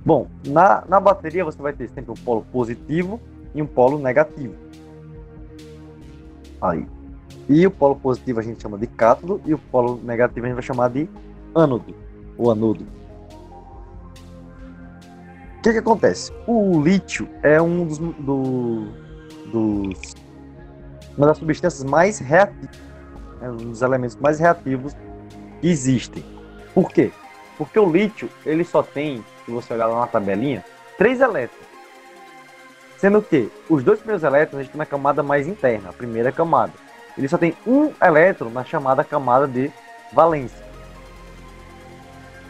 Bom, na, na bateria você vai ter sempre um polo positivo e um polo negativo. Aí. E o polo positivo a gente chama de cátodo e o polo negativo a gente vai chamar de ânodo, ou anodo. O que, que acontece? O lítio é um dos, do, dos uma das substâncias mais reativas, né, um dos elementos mais reativos que existem. Por quê? Porque o lítio, ele só tem, se você olhar lá na tabelinha, três elétrons. Sendo que os dois primeiros elétrons estão na camada mais interna, a primeira camada. Ele só tem um elétron na chamada camada de valência.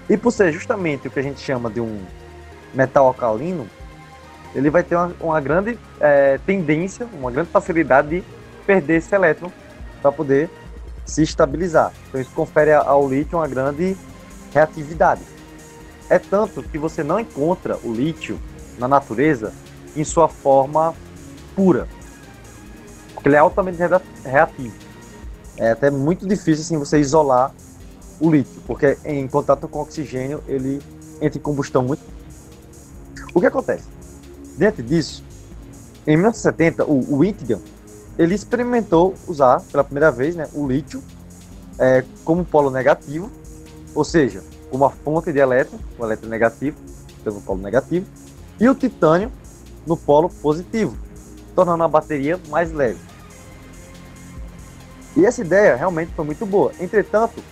E por ser justamente o que a gente chama de um metal alcalino, ele vai ter uma, uma grande é, tendência, uma grande facilidade de perder esse elétron para poder se estabilizar. Então isso confere ao lítio uma grande reatividade. É tanto que você não encontra o lítio na natureza em sua forma pura, porque ele é altamente reativo. É até muito difícil assim você isolar o lítio, porque em contato com oxigênio ele entra em combustão muito. O que acontece? Diante disso, em 1970, o Whittingham ele experimentou usar pela primeira vez né, o lítio é, como polo negativo, ou seja, uma fonte de elétron, o elétron negativo, pelo polo negativo, e o titânio no polo positivo, tornando a bateria mais leve. E essa ideia realmente foi muito boa. Entretanto,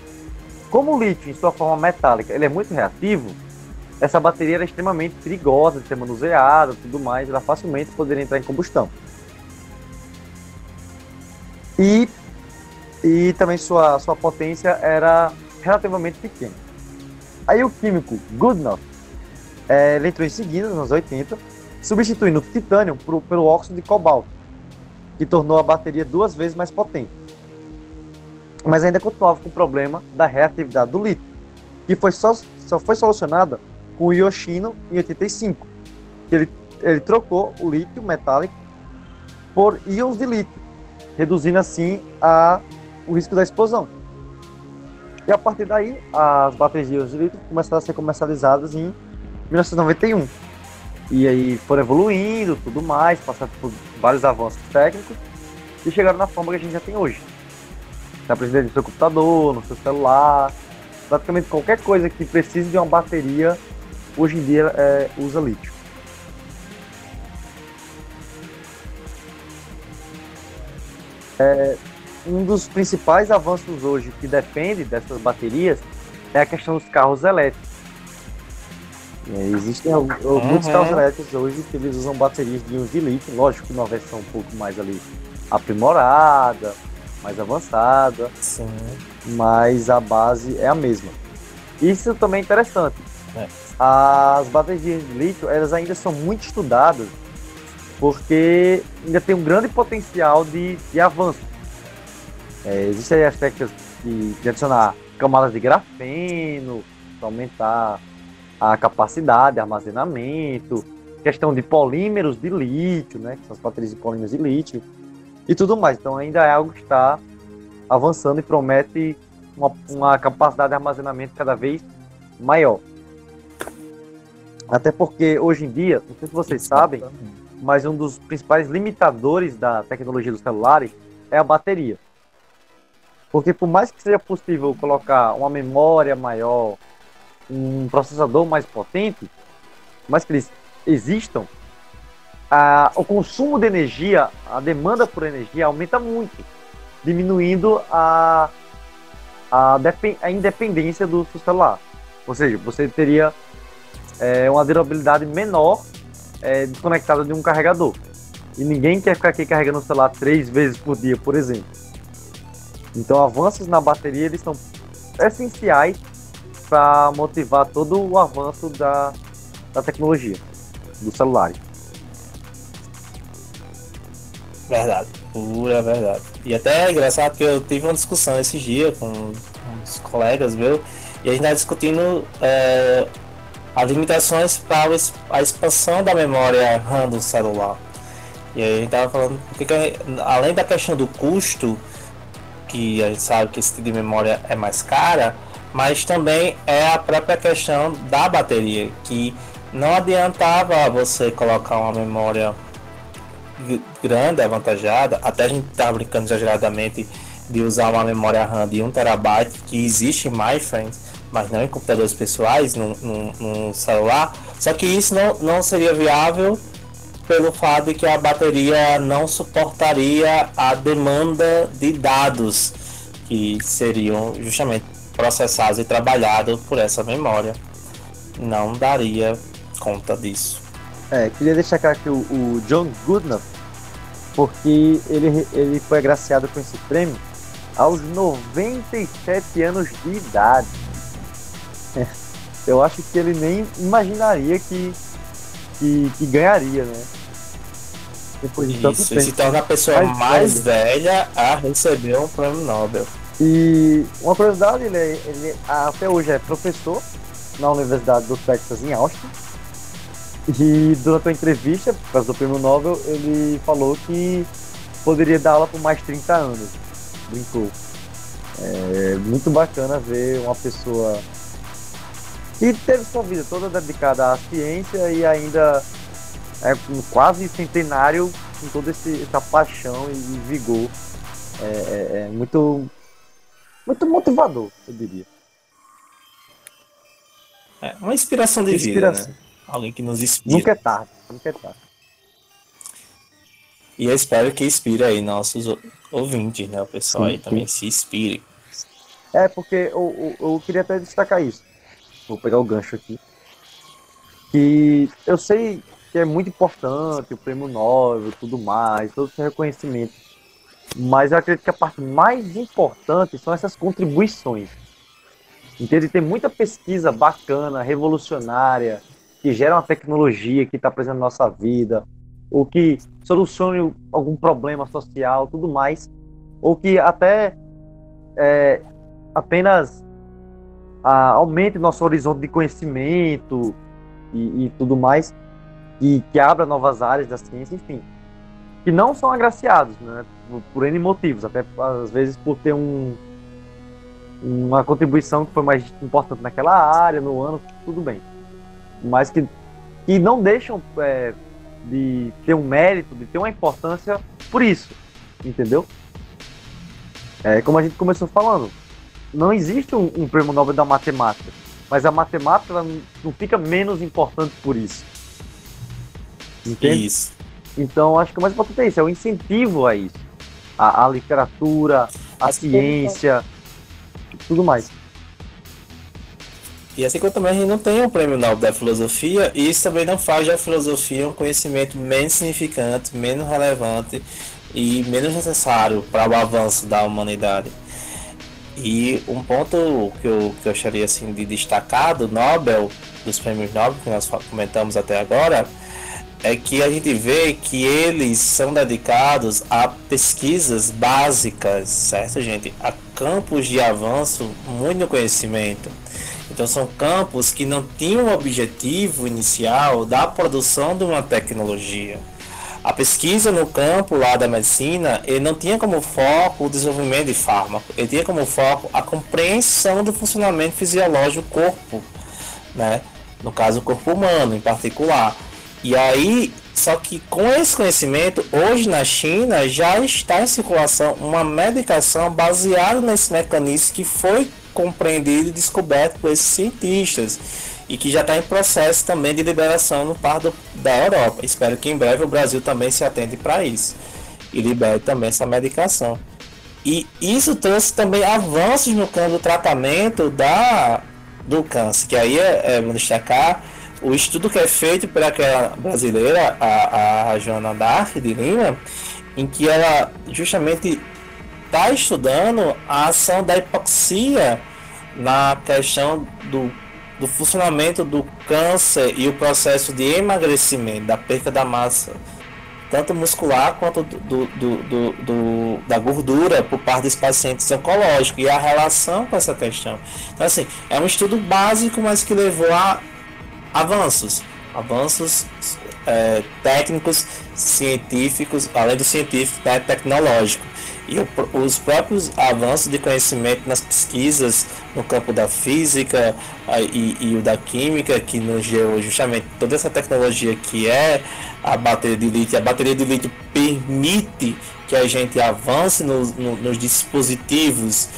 como o lítio em sua forma metálica ele é muito reativo, essa bateria era extremamente perigosa de ser manuseada, tudo mais, ela facilmente poderia entrar em combustão. E, e também sua, sua potência era relativamente pequena. Aí o químico Goodenough, é, ele entrou em seguida, nos anos 80, substituindo o titânio por, pelo óxido de cobalto, que tornou a bateria duas vezes mais potente. Mas ainda continuava com o problema da reatividade do lítio, que foi só, só foi solucionada com o Yoshino em 85, que ele, ele trocou o lítio metálico por íons de lítio, reduzindo assim a, o risco da explosão. E a partir daí, as baterias de lítio começaram a ser comercializadas em 1991. E aí foram evoluindo, tudo mais, passando por vários avanços técnicos e chegaram na forma que a gente já tem hoje. Está presente no seu computador, no seu celular, praticamente qualquer coisa que precise de uma bateria, hoje em dia é, usa lítio. É, um dos principais avanços hoje que depende dessas baterias é a questão dos carros elétricos. É, existem alguns, uhum. muitos carros elétricos hoje que eles usam baterias de íons de lítio, lógico que uma versão um pouco mais ali aprimorada, mais avançada, Sim. mas a base é a mesma. Isso também é interessante. É. As baterias de lítio elas ainda são muito estudadas porque ainda tem um grande potencial de, de avanço. É, existem aspectos de, de adicionar camadas de grafeno, aumentar a capacidade de armazenamento, questão de polímeros de lítio, né, que são as baterias de polímeros de lítio, e tudo mais. Então ainda é algo que está avançando e promete uma, uma capacidade de armazenamento cada vez maior. Até porque hoje em dia, não sei se vocês sabem, mas um dos principais limitadores da tecnologia dos celulares é a bateria. Porque por mais que seja possível colocar uma memória maior, um processador mais potente, mais que eles existam, a, o consumo de energia, a demanda por energia aumenta muito, diminuindo a, a, a independência do celular. Ou seja, você teria é, uma durabilidade menor é, desconectada de um carregador. E ninguém quer ficar aqui carregando o celular três vezes por dia, por exemplo. Então, avanços na bateria eles são essenciais para motivar todo o avanço da, da tecnologia do celular. Verdade, pura verdade. E até é engraçado que eu tive uma discussão esses dias com uns colegas meus e a gente estava discutindo é, as limitações para a expansão da memória RAM do celular. E aí a gente estava falando, porque além da questão do custo, que a gente sabe que esse tipo de memória é mais cara, mas também é a própria questão da bateria, que não adiantava você colocar uma memória grande, avantajada, até a gente tá brincando exageradamente de usar uma memória RAM de 1 terabyte, que existe em MyFriends, mas não em computadores pessoais, no celular, só que isso não, não seria viável pelo fato de que a bateria não suportaria a demanda de dados que seriam justamente processados e trabalhados por essa memória. Não daria conta disso. É, queria deixar aqui o, o John Goodenough, porque ele, ele foi agraciado com esse prêmio aos 97 anos de idade. Eu acho que ele nem imaginaria que, que, que ganharia, né? Depois de tanto Isso, tempo. se torna a pessoa mais, mais velha a receber um prêmio Nobel. E uma curiosidade, ele, é, ele até hoje é professor na Universidade do Texas em Austin. E durante a entrevista, por causa do prêmio Nobel, ele falou que poderia dar aula por mais 30 anos. Brincou. É muito bacana ver uma pessoa que teve sua vida toda dedicada à ciência e ainda é quase centenário com toda esse, essa paixão e vigor. É, é, é, muito, muito motivador, eu diria. É uma inspiração de inspiração. vida, né? Alguém que nos inspira. Nunca é tarde, nunca é tarde. E eu espero que inspire aí nossos ouvintes, né? O pessoal sim, aí sim. também se inspire. É, porque eu, eu, eu queria até destacar isso. Vou pegar o gancho aqui. Que eu sei que é muito importante o prêmio Nobel, tudo mais, todo esse reconhecimento. Mas eu acredito que a parte mais importante são essas contribuições. Entende? Tem muita pesquisa bacana, revolucionária, que gera uma tecnologia que está presente na nossa vida, ou que solucione algum problema social, tudo mais, ou que até é, apenas a, aumente nosso horizonte de conhecimento e, e tudo mais que, que abra novas áreas da ciência, enfim, que não são agraciados, né, por, por N motivos, até às vezes por ter um, uma contribuição que foi mais importante naquela área, no ano, tudo bem, mas que, que não deixam é, de ter um mérito, de ter uma importância por isso, entendeu? É, como a gente começou falando, não existe um, um prêmio Nobel da matemática, mas a matemática não fica menos importante por isso. Entende? Isso. Então, acho que o mais importante é isso, é o incentivo a isso. A, a literatura, a ciência, tudo mais. E assim como também a gente não tem um prêmio Nobel da filosofia, e isso também não faz da filosofia um conhecimento menos significante, menos relevante e menos necessário para o avanço da humanidade. E um ponto que eu, que eu acharia assim, de destacar do Nobel, dos prêmios Nobel que nós comentamos até agora, é que a gente vê que eles são dedicados a pesquisas básicas, certo, gente? A campos de avanço muito conhecimento. Então são campos que não tinham o objetivo inicial da produção de uma tecnologia. A pesquisa no campo lá da medicina, ele não tinha como foco o desenvolvimento de fármaco, ele tinha como foco a compreensão do funcionamento fisiológico do corpo, né? No caso, o corpo humano em particular. E aí, só que com esse conhecimento, hoje na China já está em circulação uma medicação baseada nesse mecanismo que foi compreendido e descoberto por esses cientistas e que já está em processo também de liberação no par do, da Europa. Espero que em breve o Brasil também se atende para isso e libere também essa medicação. E isso trouxe também avanços no campo do tratamento da do câncer. Que aí é, é vamos destacar o estudo que é feito por aquela brasileira, a, a Joana Dark de Lima, em que ela justamente está estudando a ação da hipoxia na questão do, do funcionamento do câncer e o processo de emagrecimento, da perda da massa, tanto muscular quanto do, do, do, do da gordura por parte dos pacientes oncológicos e a relação com essa questão. Então, assim, é um estudo básico, mas que levou a avanços, avanços é, técnicos, científicos, além do científico, né, tecnológico. E o, os próprios avanços de conhecimento nas pesquisas no campo da física e, e, o da química, que nos deu justamente toda essa tecnologia que é a bateria de lítio. A bateria de lítio permite que a gente avance no, no, nos dispositivos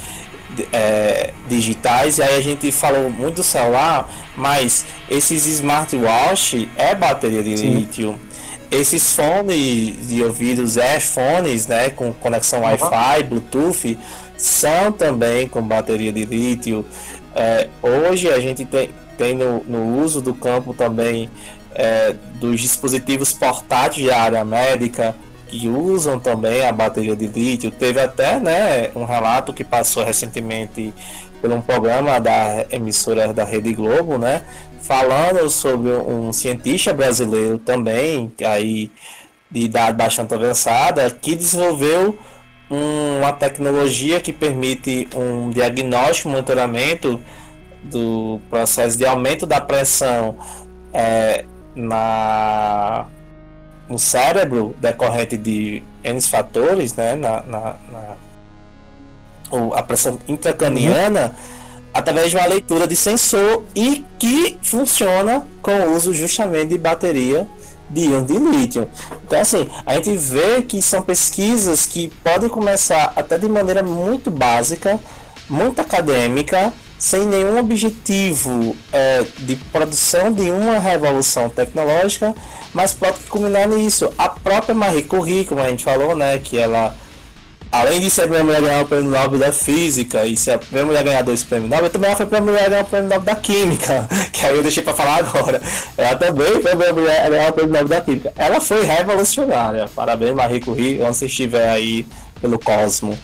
é, digitais, e aí a gente falou muito do celular, mas esses smartwatch é bateria de Sim. lítio. Esses fones de ouvidos, fones né, com conexão. Wi-Fi, Bluetooth, são também com bateria de lítio. É, hoje a gente tem, tem no, no uso do campo também é, dos dispositivos portáteis de área médica, que usam também a bateria de lítio. Teve até né, um relato que passou recentemente por um programa da emissora da Rede Globo, né, falando sobre um cientista brasileiro também, aí de idade bastante avançada, que desenvolveu uma tecnologia que permite um diagnóstico, monitoramento do processo de aumento da pressão é, na no cérebro decorrente de N fatores, né, na, na, na a pressão intracraniana, uhum. Através de uma leitura de sensor e que funciona com o uso justamente de bateria de íon de lítio. Então, assim, a gente vê que são pesquisas que podem começar até de maneira muito básica, muito acadêmica, sem nenhum objetivo é, de produção de uma revolução tecnológica, mas pode culminar nisso. A própria Marie Curie, como a gente falou, né, que ela, além de ser a primeira mulher a ganhar o prêmio Nobel da Física e ser a primeira mulher a ganhar dois prêmios Nobel, também ela foi a primeira mulher a ganhar o prêmio Nobel da Química, que aí eu deixei para falar agora. Ela também foi a primeira mulher a ganhar o prêmio Nobel da Química. Ela foi revolucionária. Parabéns, Marie Curie, onde você estiver aí pelo cosmo.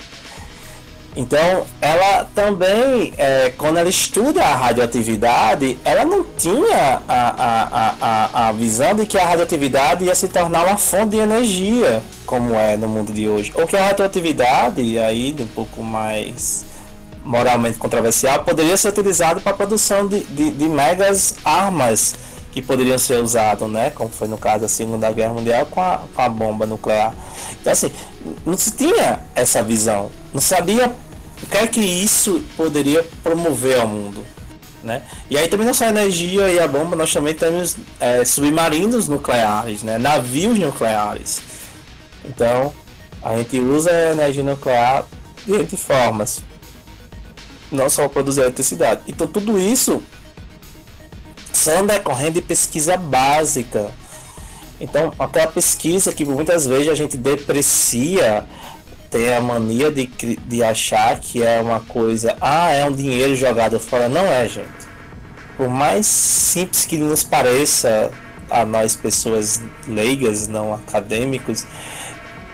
Então, ela também, é, quando ela estuda a radioatividade, ela não tinha a, a, a, a visão de que a radioatividade ia se tornar uma fonte de energia, como é no mundo de hoje. Ou que a radioatividade, aí um pouco mais moralmente controversial, poderia ser utilizada para a produção de, de, de megas armas que poderiam ser usadas, né? Como foi no caso da Segunda Guerra Mundial com a, com a bomba nuclear. Então, assim, não se tinha essa visão. Não sabia o que é que isso poderia promover ao mundo. Né? E aí também não só a energia e a bomba, nós também temos é, submarinos nucleares, né? navios nucleares. Então, a gente usa a energia nuclear de formas, não só produzir eletricidade. Então, tudo isso são decorrendo de pesquisa básica. Então, aquela pesquisa que muitas vezes a gente deprecia tem a mania de, de achar que é uma coisa, ah, é um dinheiro jogado fora. Não é, gente. Por mais simples que nos pareça a nós, pessoas leigas, não acadêmicos,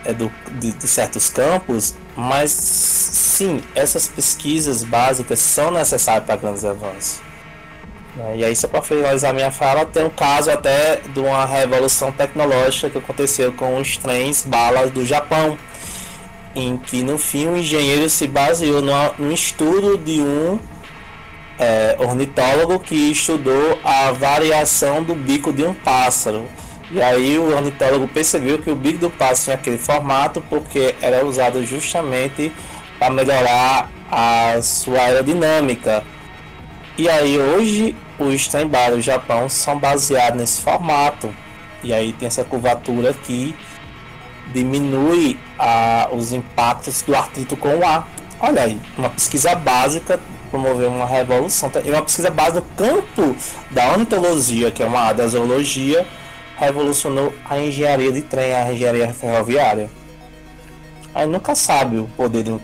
é do, de, de certos campos, mas sim, essas pesquisas básicas são necessárias para grandes avanços. Né? E aí, só para finalizar minha fala, tem um caso até de uma revolução tecnológica que aconteceu com os trens balas do Japão em que no fim o engenheiro se baseou no, estudo de um é, ornitólogo que estudou a variação do bico de um pássaro. E aí o ornitólogo percebeu que o bico do pássaro tinha aquele formato porque era usado justamente para melhorar a sua aerodinâmica. E aí hoje os trem do Japão são baseados nesse formato. E aí tem essa curvatura aqui diminui os impactos do artrito com o ar. Olha aí, uma pesquisa básica promoveu uma revolução. E uma pesquisa básica campo da ornitologia, que é uma área da zoologia, revolucionou a engenharia de trem, a engenharia ferroviária. Aí nunca sabe o poder de um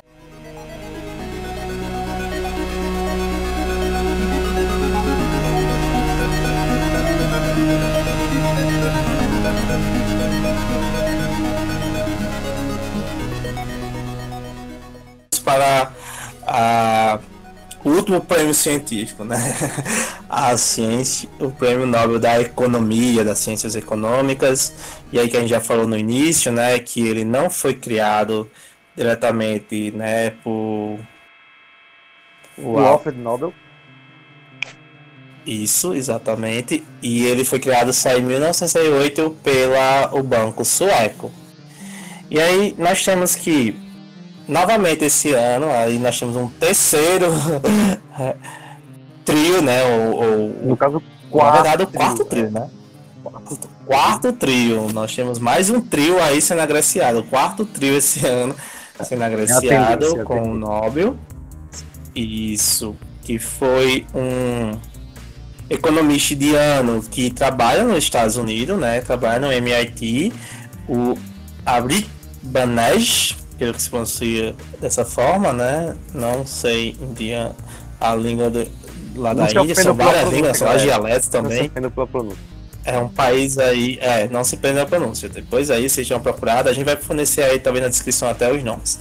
último prêmio científico, né? A ciência, o prêmio Nobel da Economia, das Ciências Econômicas, e aí que a gente já falou no início, né, que ele não foi criado diretamente, né, por o Alfred Nobel. Isso, exatamente. E ele foi criado só em 1968 pela o Banco Sueco. E aí nós temos que novamente esse ano, aí nós temos um terceiro trio, né? Ou, ou, no caso, quarto. Na verdade, o quarto trio, né? Quarto, quarto trio. Nós temos mais um trio aí sendo agraciado. O quarto trio esse ano sendo agraciado com o Nobel. Isso. Que foi um economista indiano que trabalha nos Estados Unidos, né? Trabalha no MIT. O Abri Banej, que se pronuncia dessa forma, né? Não sei indiano, a língua de, lá da Índia, são várias línguas, são dialetos também. É um país aí, é, não se prende a pronúncia. Depois aí vocês vão procurar, a gente vai fornecer aí também na descrição até os nomes.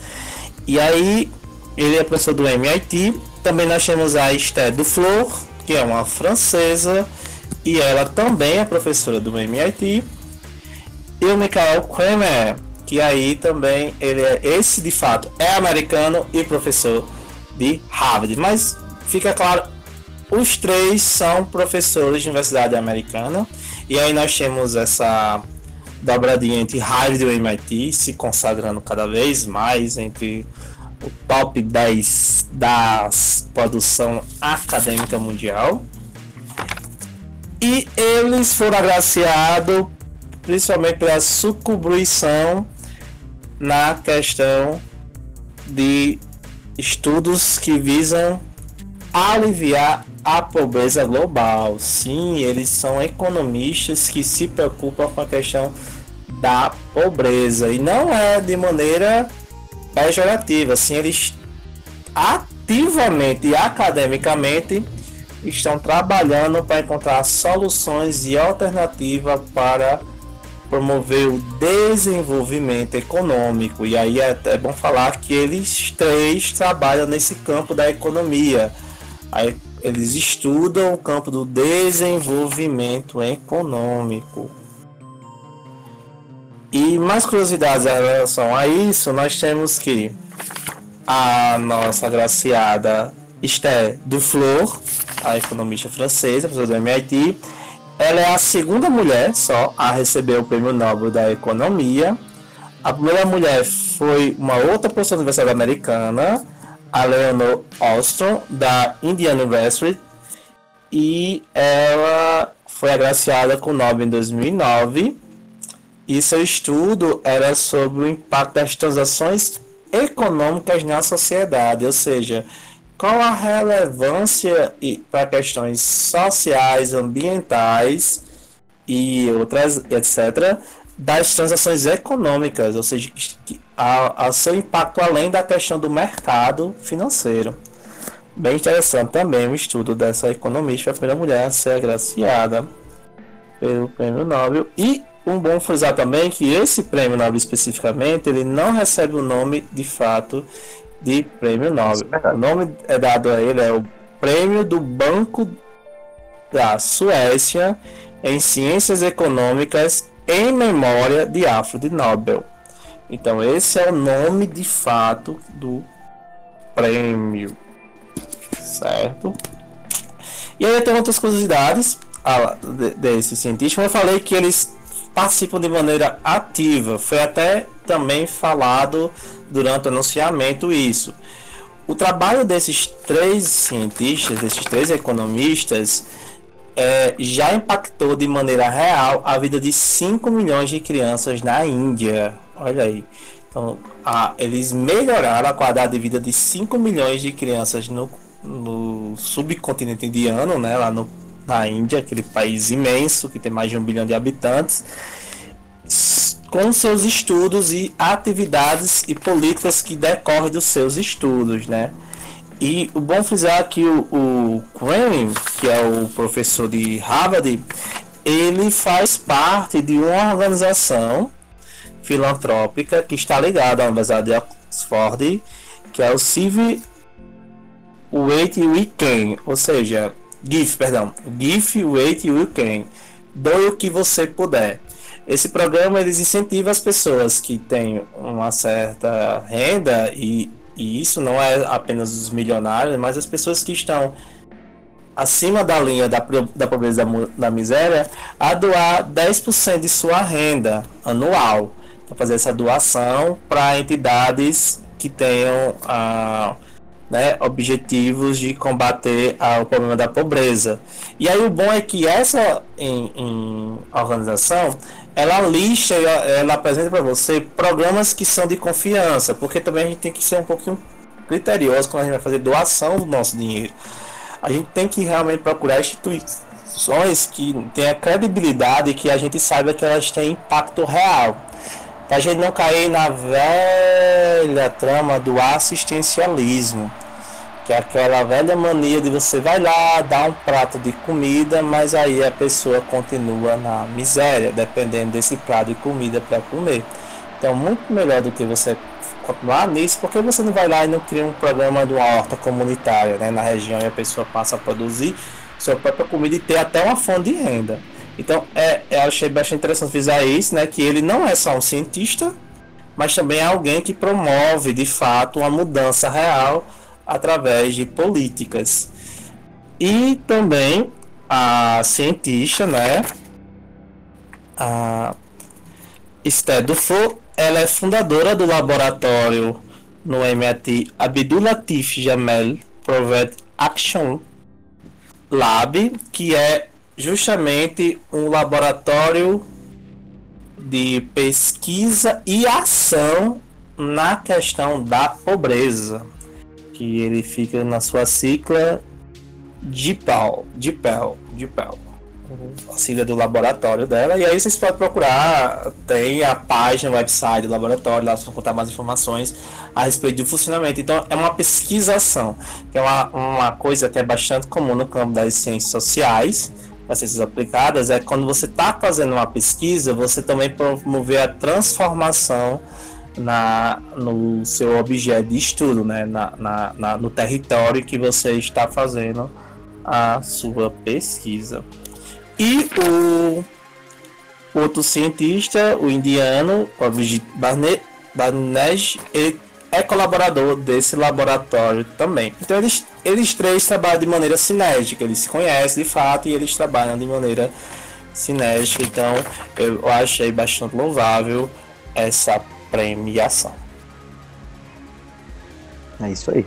E aí, ele é professor do MIT. Também nós temos a Esther Duflor, que é uma francesa, e ela também é professora do MIT. E o Michael Kramer, que aí também ele é esse de fato é americano e professor de Harvard. Mas fica claro, os três são professores de universidade americana. E aí nós temos essa dobradinha entre Harvard e MIT se consagrando cada vez mais entre o top 10 da produção acadêmica mundial. E eles foram agraciados principalmente pela sucubrição na questão de estudos que visam aliviar a pobreza global. Sim, eles são economistas que se preocupam com a questão da pobreza e não é de maneira pejorativa, assim, eles ativamente e academicamente estão trabalhando para encontrar soluções e alternativas para promover o desenvolvimento econômico. E aí é, é bom falar que eles três trabalham nesse campo da economia. Aí eles estudam o campo do desenvolvimento econômico. E mais curiosidades em relação a isso, nós temos que a nossa agraciada Esther Duflor, a economista francesa, professora do MIT, ela é a segunda mulher só a receber o Prêmio Nobel da Economia. A primeira mulher foi uma outra professora da Universidade Americana, a Leonor Ostrom, da Indiana University, e ela foi agraciada com o Nobel em 2009. E seu estudo era sobre o impacto das transações econômicas na sociedade, ou seja, qual a relevância para questões sociais, ambientais e outras, etc., das transações econômicas, ou seja, a, a seu impacto além da questão do mercado financeiro. Bem interessante também o estudo dessa economista, a primeira mulher a ser agraciada pelo prêmio Nobel. E um bom frisar também que esse prêmio Nobel especificamente, ele não recebe o nome de fato de prêmio Nobel. É o nome é dado a ele é o Prêmio do Banco da Suécia em Ciências Econômicas em memória de Alfred Nobel. Então esse é o nome de fato do prêmio, certo? E aí tem outras curiosidades ah, desse cientista. Eu falei que eles participam de maneira ativa. Foi até também falado durante o anunciamento isso. O trabalho desses três cientistas, desses três economistas, é, já impactou de maneira real a vida de 5 milhões de crianças na Índia. Olha aí. Então, a, eles melhoraram a qualidade de vida de 5 milhões de crianças no, no subcontinente indiano, né, lá no, na Índia, aquele país imenso que tem mais de um bilhão de habitantes com seus estudos e atividades e políticas que decorrem dos seus estudos, né? E o bom frisar que o, o que é o professor de Harvard, ele faz parte de uma organização filantrópica que está ligada à Universidade de Oxford, que é o Civ Wait We Can, ou seja, Give, perdão, Give Wait We Can, doe o que você puder. Esse programa eles incentiva as pessoas que têm uma certa renda e, e isso não é apenas os milionários, mas as pessoas que estão acima da linha da, da pobreza da, da miséria a doar 10% de sua renda anual para fazer essa doação para entidades que tenham ah, né, objetivos de combater ah, o problema da pobreza. E aí o bom é que essa em, em organização ela lista, ela, ela apresenta para você programas que são de confiança, porque também a gente tem que ser um pouquinho criterioso quando a gente vai fazer doação do nosso dinheiro. A gente tem que realmente procurar instituições que tenham credibilidade e que a gente saiba que elas têm impacto real. Pra gente não cair na velha trama do assistencialismo. Que é aquela velha mania de você vai lá, dar um prato de comida, mas aí a pessoa continua na miséria, dependendo desse prato de comida para comer. Então, muito melhor do que você continuar nisso, porque você não vai lá e não cria um programa de uma horta comunitária né, na região e a pessoa passa a produzir sua própria comida e ter até uma fonte de renda. Então, é, eu achei bastante interessante visar isso, né, que ele não é só um cientista, mas também é alguém que promove, de fato, uma mudança real através de políticas. E também a cientista, né? A Esther Dufault, ela é fundadora do laboratório no MIT Abdulatif Jamel Private Action Lab, que é justamente um laboratório de pesquisa e ação na questão da pobreza que ele fica na sua cicla DIPAL, DIPAL, DIPAL, a sigla do laboratório dela. E aí vocês podem procurar, tem a página, o website do laboratório, lá vocês vão contar mais informações a respeito do funcionamento. Então é uma pesquisação, que é uma, uma coisa que é bastante comum no campo das ciências sociais, as ciências aplicadas, é quando você está fazendo uma pesquisa, você também promover a transformação na, no seu objeto de estudo, né? na, na, na, no território que você está fazendo a sua pesquisa. E o outro cientista, o indiano, o Abhijit Barnej, ele é colaborador desse laboratório também. Então eles, eles três trabalham de maneira sinérgica, eles se conhecem de fato e eles trabalham de maneira sinérgica. Então eu achei bastante louvável essa premiação. É isso aí.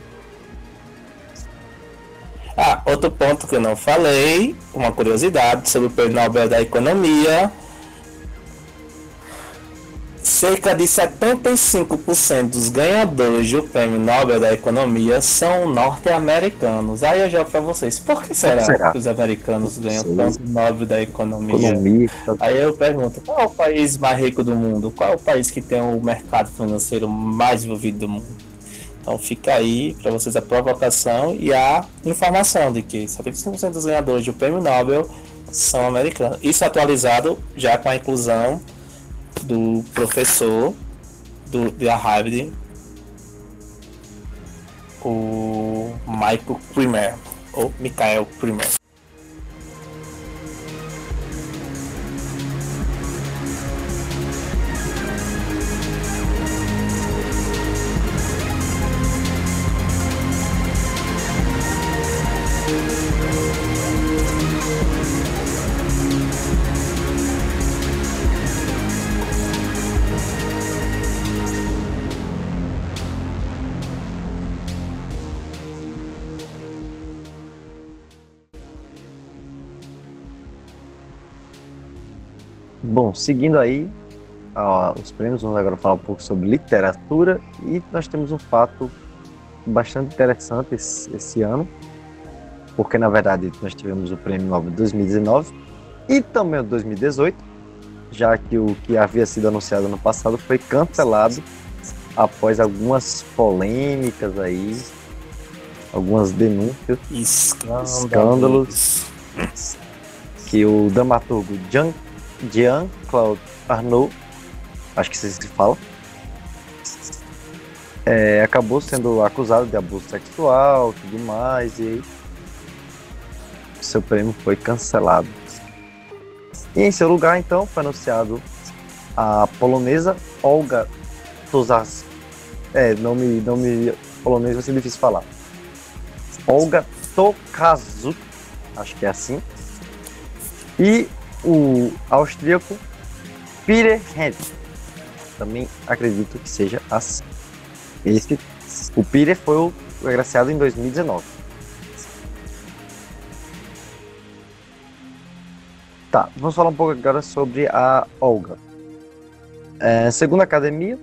Ah, outro ponto que eu não falei, uma curiosidade sobre o Prêmio Nobel da Economia. Cerca de 75% dos ganhadores do Prêmio Nobel da Economia são norte-americanos. Aí eu jogo para vocês, por que será, será, que os americanos ganham tanto Nobel da Economia? Economia tá... Aí eu pergunto, qual é o país mais rico do mundo? Qual é o país que tem o mercado financeiro mais envolvido do mundo? Então fica aí para vocês a provocação e a informação de que 75% dos ganhadores do Prêmio Nobel são americanos. Isso atualizado já com a inclusão do professor do, da Harvard, o Michael Primer, ou Michael Primer. Bom, seguindo aí ó, os prêmios, vamos agora falar um pouco sobre literatura e nós temos um fato bastante interessante esse, esse ano, porque na verdade nós tivemos o prêmio Nobel 2019 e também o 2018, já que o que havia sido anunciado no passado foi cancelado após algumas polêmicas aí, algumas denúncias, escândalos, escândalos que o dramaturgo Jean Jean-Claude Arnaud, acho que se fala, é, acabou sendo acusado de abuso sexual, tudo mais, e seu prêmio foi cancelado. E em seu lugar, então, foi anunciado a polonesa Olga Tozas. É, nome, nome polonês vai ser difícil falar. Olga Tokarczuk, acho que é assim. E o austríaco Peter Henry. Também acredito que seja assim. Esse, o Peter foi o agraciado em 2019. Tá, vamos falar um pouco agora sobre a Olga. É, segundo a academia,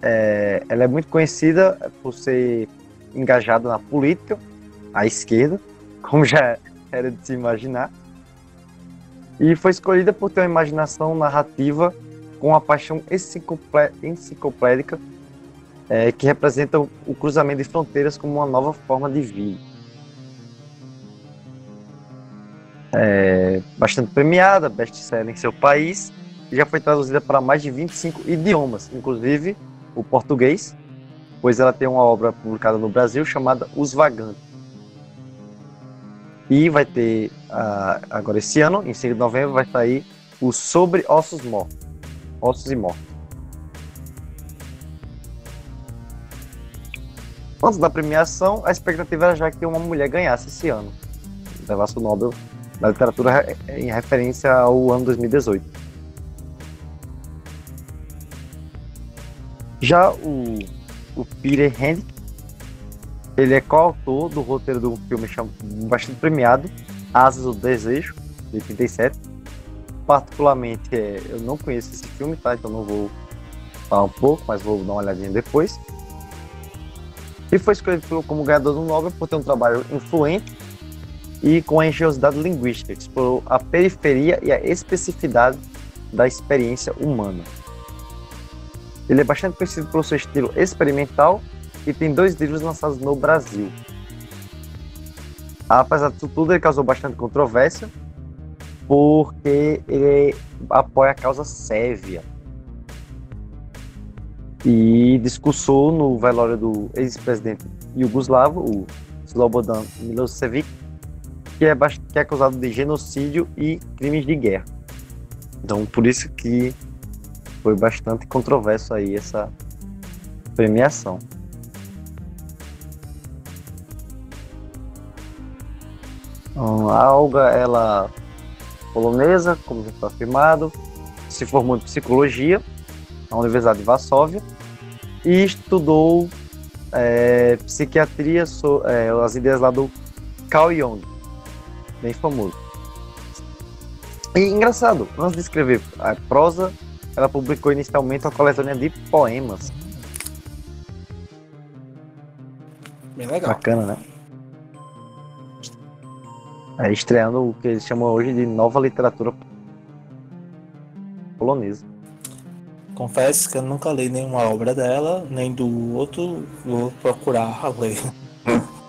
é, ela é muito conhecida por ser engajada na política, à esquerda, como já era de se imaginar, e foi escolhida por ter uma imaginação narrativa com uma paixão enciclopédica é, que representa o cruzamento de fronteiras como uma nova forma de vida. É, bastante premiada, best-seller em seu país, e já foi traduzida para mais de 25 idiomas, inclusive o português, pois ela tem uma obra publicada no Brasil chamada Os Vagantes. E vai ter, uh, agora esse ano, em 5 de novembro, vai sair o Sobre Ossos Mortos. Ossos e Mortos. Antes da premiação, a expectativa era já que uma mulher ganhasse esse ano. Levasse o Nobel da Literatura em referência ao ano 2018. Já o, o Peter Hand, ele é coautor do roteiro um filme bastante premiado, Asas do Desejo, de 87. Particularmente, é, eu não conheço esse filme, tá? Então não vou falar um pouco, mas vou dar uma olhadinha depois. E foi escolhido como ganhador do Nobel por ter um trabalho influente e com a engenhosidade linguística, que explorou a periferia e a especificidade da experiência humana. Ele é bastante conhecido pelo seu estilo experimental e tem dois livros lançados no Brasil. Apesar disso tudo, ele causou bastante controvérsia, porque ele apoia a causa Sévia. E discursou no velório do ex-presidente Yugoslavo, o Slobodan Milosevic, que é, que é acusado de genocídio e crimes de guerra. Então, por isso que foi bastante controverso aí essa premiação. A Olga, ela polonesa, como já foi afirmado, se formou em psicologia na Universidade de Varsóvia e estudou é, psiquiatria, so, é, as ideias lá do Carl Jung, bem famoso. E engraçado, antes de escrever a prosa, ela publicou inicialmente uma coletânea de poemas. Bem legal. Bacana, né? É, estreando o que eles chamam hoje de nova literatura polonesa. Confesso que eu nunca li nenhuma obra dela, nem do outro, vou procurar ler.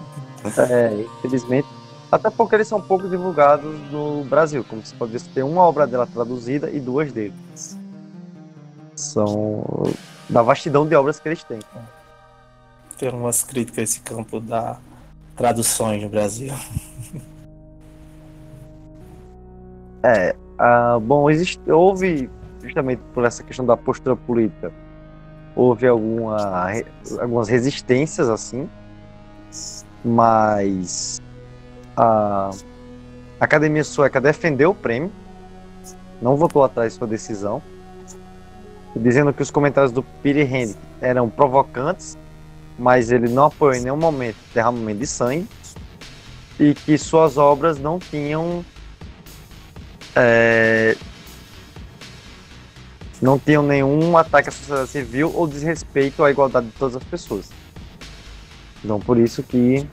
É, infelizmente até porque eles são pouco divulgados no Brasil. Como você pode tem uma obra dela traduzida e duas deles. São da vastidão de obras que eles têm. Tem umas críticas a esse campo da traduções no Brasil. É, uh, bom, existe, houve justamente por essa questão da postura política, houve alguma, algumas resistências assim, mas a Academia Sueca defendeu o prêmio, não votou atrás sua decisão, dizendo que os comentários do Peter Henry eram provocantes, mas ele não apoiou em nenhum momento derramamento de sangue e que suas obras não tinham é, não tinham nenhum ataque à sociedade civil ou desrespeito à igualdade de todas as pessoas. Então por isso que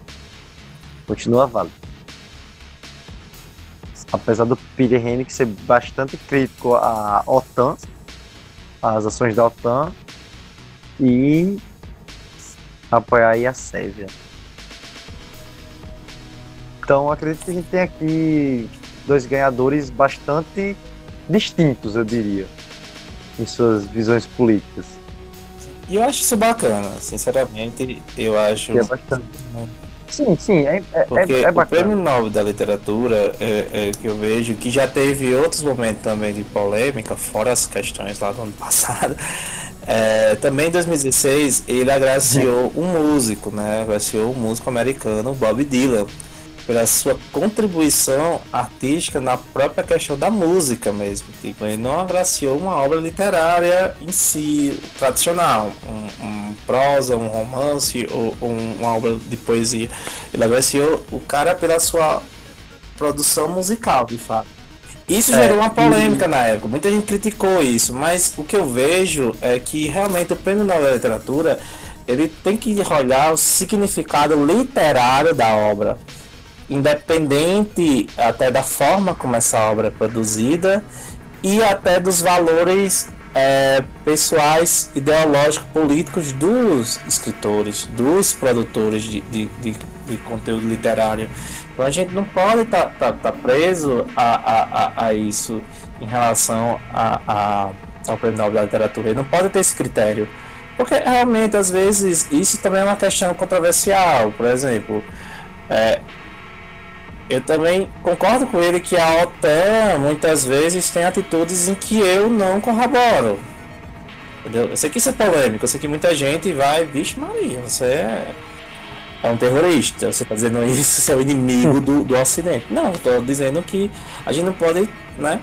continua válido apesar do Peter Henrique ser bastante crítico à OTAN, às ações da OTAN e apoiar aí a Sérvia. Então acredito que a gente tem aqui dois ganhadores bastante distintos, eu diria, em suas visões políticas. E eu acho isso bacana, sinceramente, eu acho. É bastante. Sim, sim, é, é, Porque é, é o Prêmio Nobel da Literatura é, é, que eu vejo que já teve outros momentos também de polêmica, fora as questões lá do ano passado. É, também em 2016 ele agraciou um músico, né? Agraciou um músico americano Bob Dylan pela sua contribuição artística na própria questão da música mesmo. Tipo, ele não agraciou uma obra literária em si, tradicional, um, um prosa, um romance ou um, uma obra de poesia. Ele agraciou o cara pela sua produção musical, de fato. Isso gerou uma polêmica e... na época, muita gente criticou isso, mas o que eu vejo é que realmente o Prêmio Nobel da Literatura ele tem que olhar o significado literário da obra independente até da forma como essa obra é produzida e até dos valores é, pessoais, ideológicos, políticos dos escritores, dos produtores de, de, de, de conteúdo literário. Então a gente não pode estar tá, tá, tá preso a, a, a, isso em relação a, a, ao Prêmio Nobel da Literatura. Ele não pode ter esse critério. Porque realmente, às vezes, isso também é uma questão controversial. Por exemplo, é, eu também concordo com ele que a OTAN muitas vezes tem atitudes em que eu não corroboro. Entendeu? Eu sei que isso é polêmico, eu sei que muita gente vai, vixe Maria, você é, é um terrorista, você está dizendo isso, você é o inimigo do, do Ocidente. Não, estou dizendo que a gente não pode, né,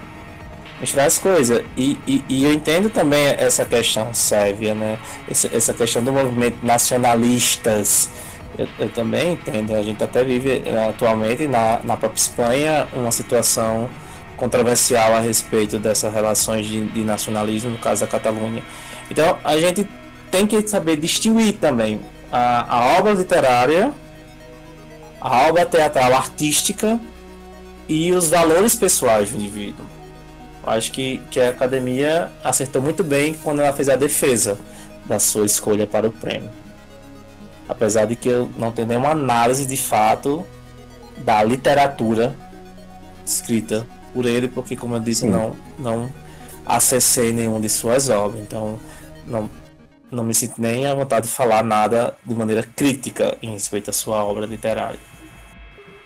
misturar as coisas. E, e, e, eu entendo também essa questão sérvia, né, essa, essa questão do movimento nacionalistas eu, eu, também entendo. A gente até vive eh, atualmente na, na própria Espanha uma situação controversial a respeito dessas relações de, de nacionalismo, no caso da Catalunha. Então a gente tem que saber distinguir também a, a obra literária, a obra teatral artística e os valores pessoais do indivíduo. Acho que, que a academia acertou muito bem quando ela fez a defesa da sua escolha para o prêmio. Apesar de que eu não tenho nenhuma análise de fato da literatura escrita por ele, porque como eu disse, não, não acessei nenhuma de suas obras. Então não, não me sinto nem à vontade de falar nada de maneira crítica em respeito à sua obra literária.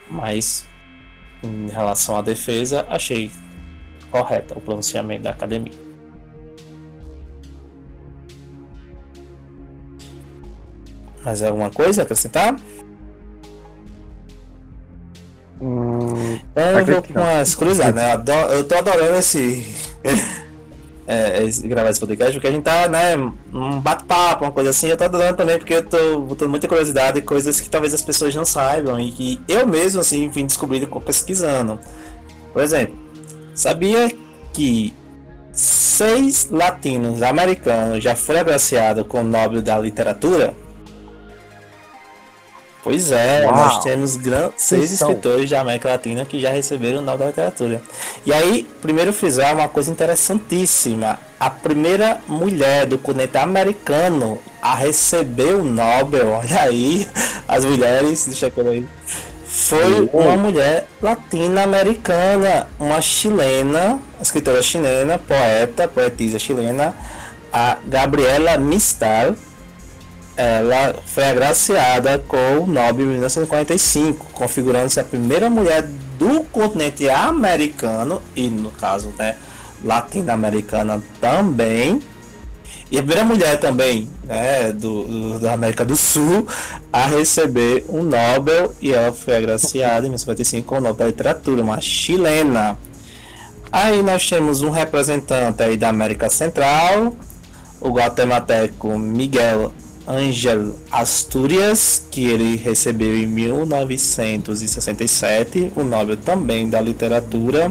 Mas em relação à defesa, achei correta o pronunciamento da academia. Mais alguma coisa a acrescentar? Hum, então, eu vou com umas curiosidades, né? Eu tô adorando esse. é, esse, gravar esse podcast, porque a gente tá, né, um bate-papo, uma coisa assim. Eu tô adorando também, porque eu tô botando muita curiosidade, coisas que talvez as pessoas não saibam e que eu mesmo, assim, vim descobrindo pesquisando. Por exemplo, sabia que seis latinos americanos já foram agraciados com o Nobel da Literatura? Pois é, Uau. nós temos seis escritores da América Latina que já receberam o Nobel da Literatura. E aí, primeiro frisar uma coisa interessantíssima. A primeira mulher do continente americano a receber o Nobel, olha aí, as mulheres, deixa eu aí, foi uma mulher latino-americana, uma chilena, escritora chilena, poeta, poetisa chilena, a Gabriela Mistal ela foi agraciada com o Nobel em 1945, configurando-se a primeira mulher do continente americano e no caso, né, latino-americana também. E a primeira mulher também, né, do, do, da América do Sul a receber um Nobel e ela foi agraciada em 1945 com o Nobel da Literatura, uma chilena. Aí nós temos um representante aí da América Central, o guatemalteco Miguel Ángel Asturias, que ele recebeu em 1967, o Nobel também da Literatura.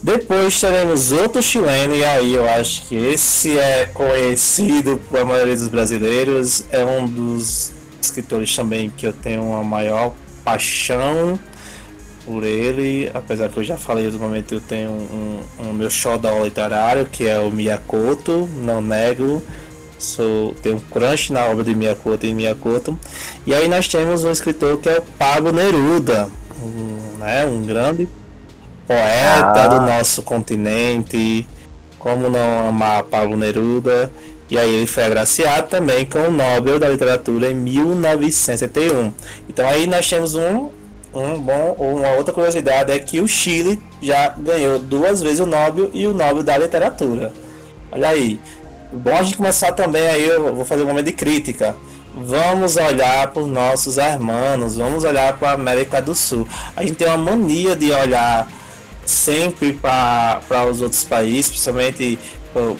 Depois teremos outro chileno, e aí eu acho que esse é conhecido por a maioria dos brasileiros, é um dos escritores também que eu tenho uma maior paixão por ele, apesar que eu já falei no momento eu tenho um, um, um meu xodó literário, que é o Miyakoto, não nego, Sou, tenho um crush na obra de Miyakoto e Miyakoto. E aí nós temos um escritor que é o Pablo Neruda, um, né, um grande poeta ah. do nosso continente. Como não amar Pablo Neruda? E aí ele foi agraciado também com o Nobel da Literatura em 1971. Então aí nós temos um, um bom, uma outra curiosidade é que o Chile já ganhou duas vezes o Nobel e o Nobel da Literatura. Olha aí. Bom a gente começar também aí, eu vou fazer um momento de crítica. Vamos olhar para os nossos irmãos, vamos olhar para a América do Sul. A gente tem uma mania de olhar sempre para os outros países, principalmente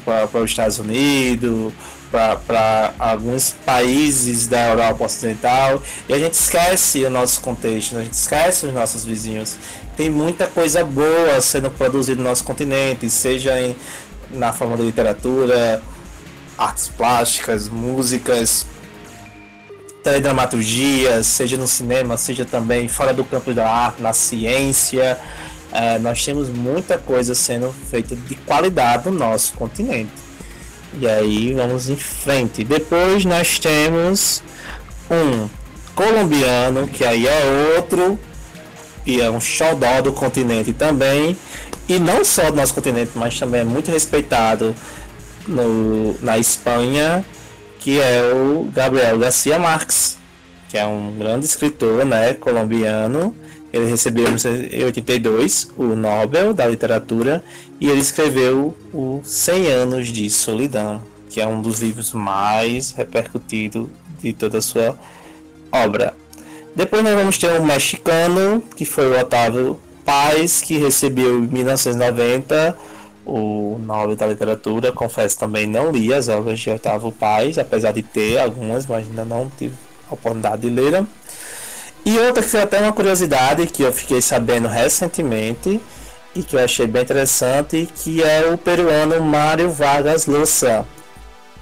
para os Estados Unidos, para alguns países da Europa Ocidental, e a gente esquece o nosso contexto, a gente esquece os nossos vizinhos. Tem muita coisa boa sendo produzida no nosso continente, seja em, na forma de literatura, artes plásticas, músicas, teledramaturgia, seja no cinema, seja também fora do campo da arte, na ciência. É, nós temos muita coisa sendo feita de qualidade no nosso continente. E aí vamos em frente. Depois nós temos um colombiano, que aí é outro, e é um xodó do continente também. E não só do nosso continente, mas também é muito respeitado no, na Espanha, que é o Gabriel Garcia Marques, que é um grande escritor né, colombiano ele recebeu em 82 o Nobel da Literatura e ele escreveu o 100 Anos de Solidão, que é um dos livros mais repercutidos de toda a sua obra. Depois nós vamos ter um mexicano, que foi o Otávio Paz, que recebeu em 1990 o Nobel da Literatura. Confesso também não li as obras de Otávio Paz, apesar de ter algumas, mas ainda não tive a oportunidade de ler. E outra que foi até uma curiosidade que eu fiquei sabendo recentemente e que eu achei bem interessante, que é o peruano Mário Vargas Llosa,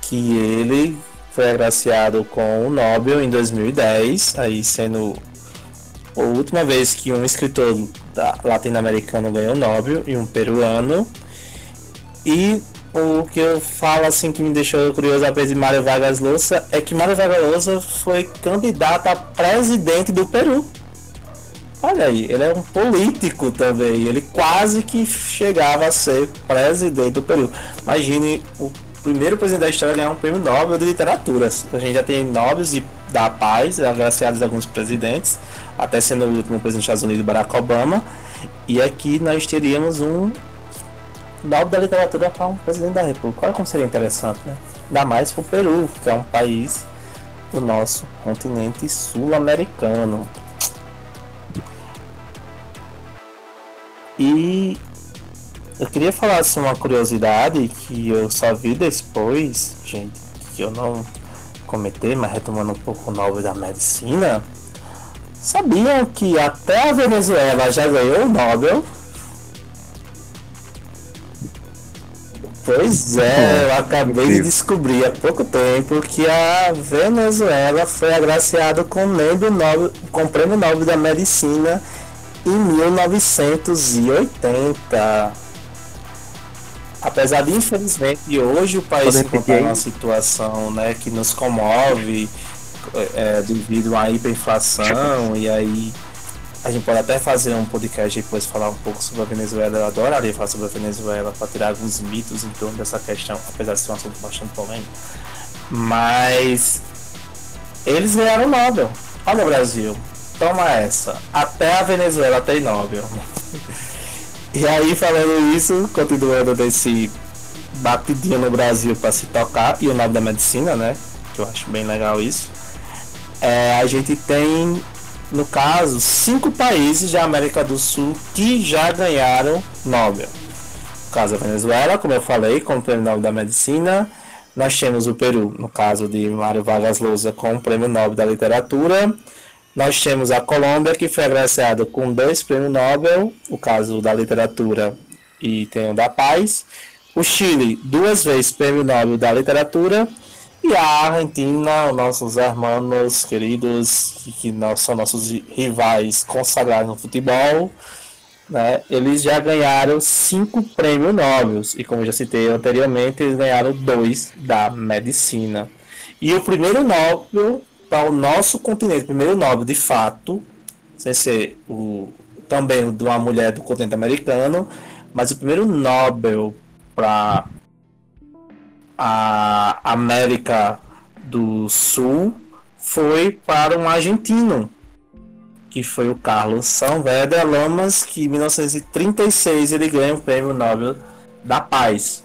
que ele foi agraciado com o Nobel em 2010, aí sendo a última vez que um escritor latino-americano ganhou o Nobel e um peruano. E o que eu falo assim que me deixou curioso a vez de Mário Vargas Llosa é que Mário Vargas Llosa foi candidato a presidente do Peru. Olha aí, ele é um político também. Ele quase que chegava a ser presidente do Peru. Imagine o primeiro presidente da história ganhar um prêmio Nobel de literatura. A gente já tem Nobels da Paz, agraciados a alguns presidentes, até sendo o último presidente dos Estados Unidos, Barack Obama. E aqui nós teríamos um Nobel da literatura para um presidente da República. Olha como seria interessante, né? Ainda mais para o Peru, que é um país do nosso continente sul-americano. E eu queria falar assim, uma curiosidade que eu só vi depois, gente, que eu não comentei, mas retomando um pouco o Nobel da Medicina. Sabiam que até a Venezuela já ganhou o Nobel Pois é, eu acabei de descobrir há pouco tempo que a Venezuela foi agraciada com, Nobel, com o Prêmio Nobel da Medicina em 1980. Apesar de, infelizmente, hoje o país se encontrar numa situação né, que nos comove é, devido à hiperinflação e aí a gente pode até fazer um podcast depois falar um pouco sobre a Venezuela. Eu adoraria falar sobre a Venezuela para tirar alguns mitos em torno dessa questão, apesar de ser um assunto bastante polêmico. Mas eles ganharam o Nobel. Olha o Brasil, toma essa. Até a Venezuela tem Nobel. e aí, falando isso, continuando desse batidinho no Brasil para se tocar, e o Nobel da Medicina, né? Que eu acho bem legal isso. É, a gente tem no caso, cinco países da América do Sul que já ganharam Nobel. No caso, a Venezuela, como eu falei, com o Prêmio Nobel da Medicina. Nós temos o Peru, no caso de Mário Vargas Llosa, com o Prêmio Nobel da Literatura. Nós temos a Colômbia, que foi agraciada com dois prêmios Nobel, o caso da Literatura e tem o da Paz. O Chile, duas vezes Prêmio Nobel da Literatura. E a Argentina, nossos irmãos queridos, que não são nossos rivais consagrados no futebol, né, eles já ganharam cinco prêmios Nobel. E como eu já citei anteriormente, eles ganharam dois da medicina. E o primeiro Nobel para o nosso continente, o primeiro Nobel de fato, sem ser o, também de uma mulher do continente americano, mas o primeiro Nobel para a América do Sul foi para um argentino, que foi o Carlos Saavedra Lamas, que em 1936 ele ganha o Prêmio Nobel da Paz.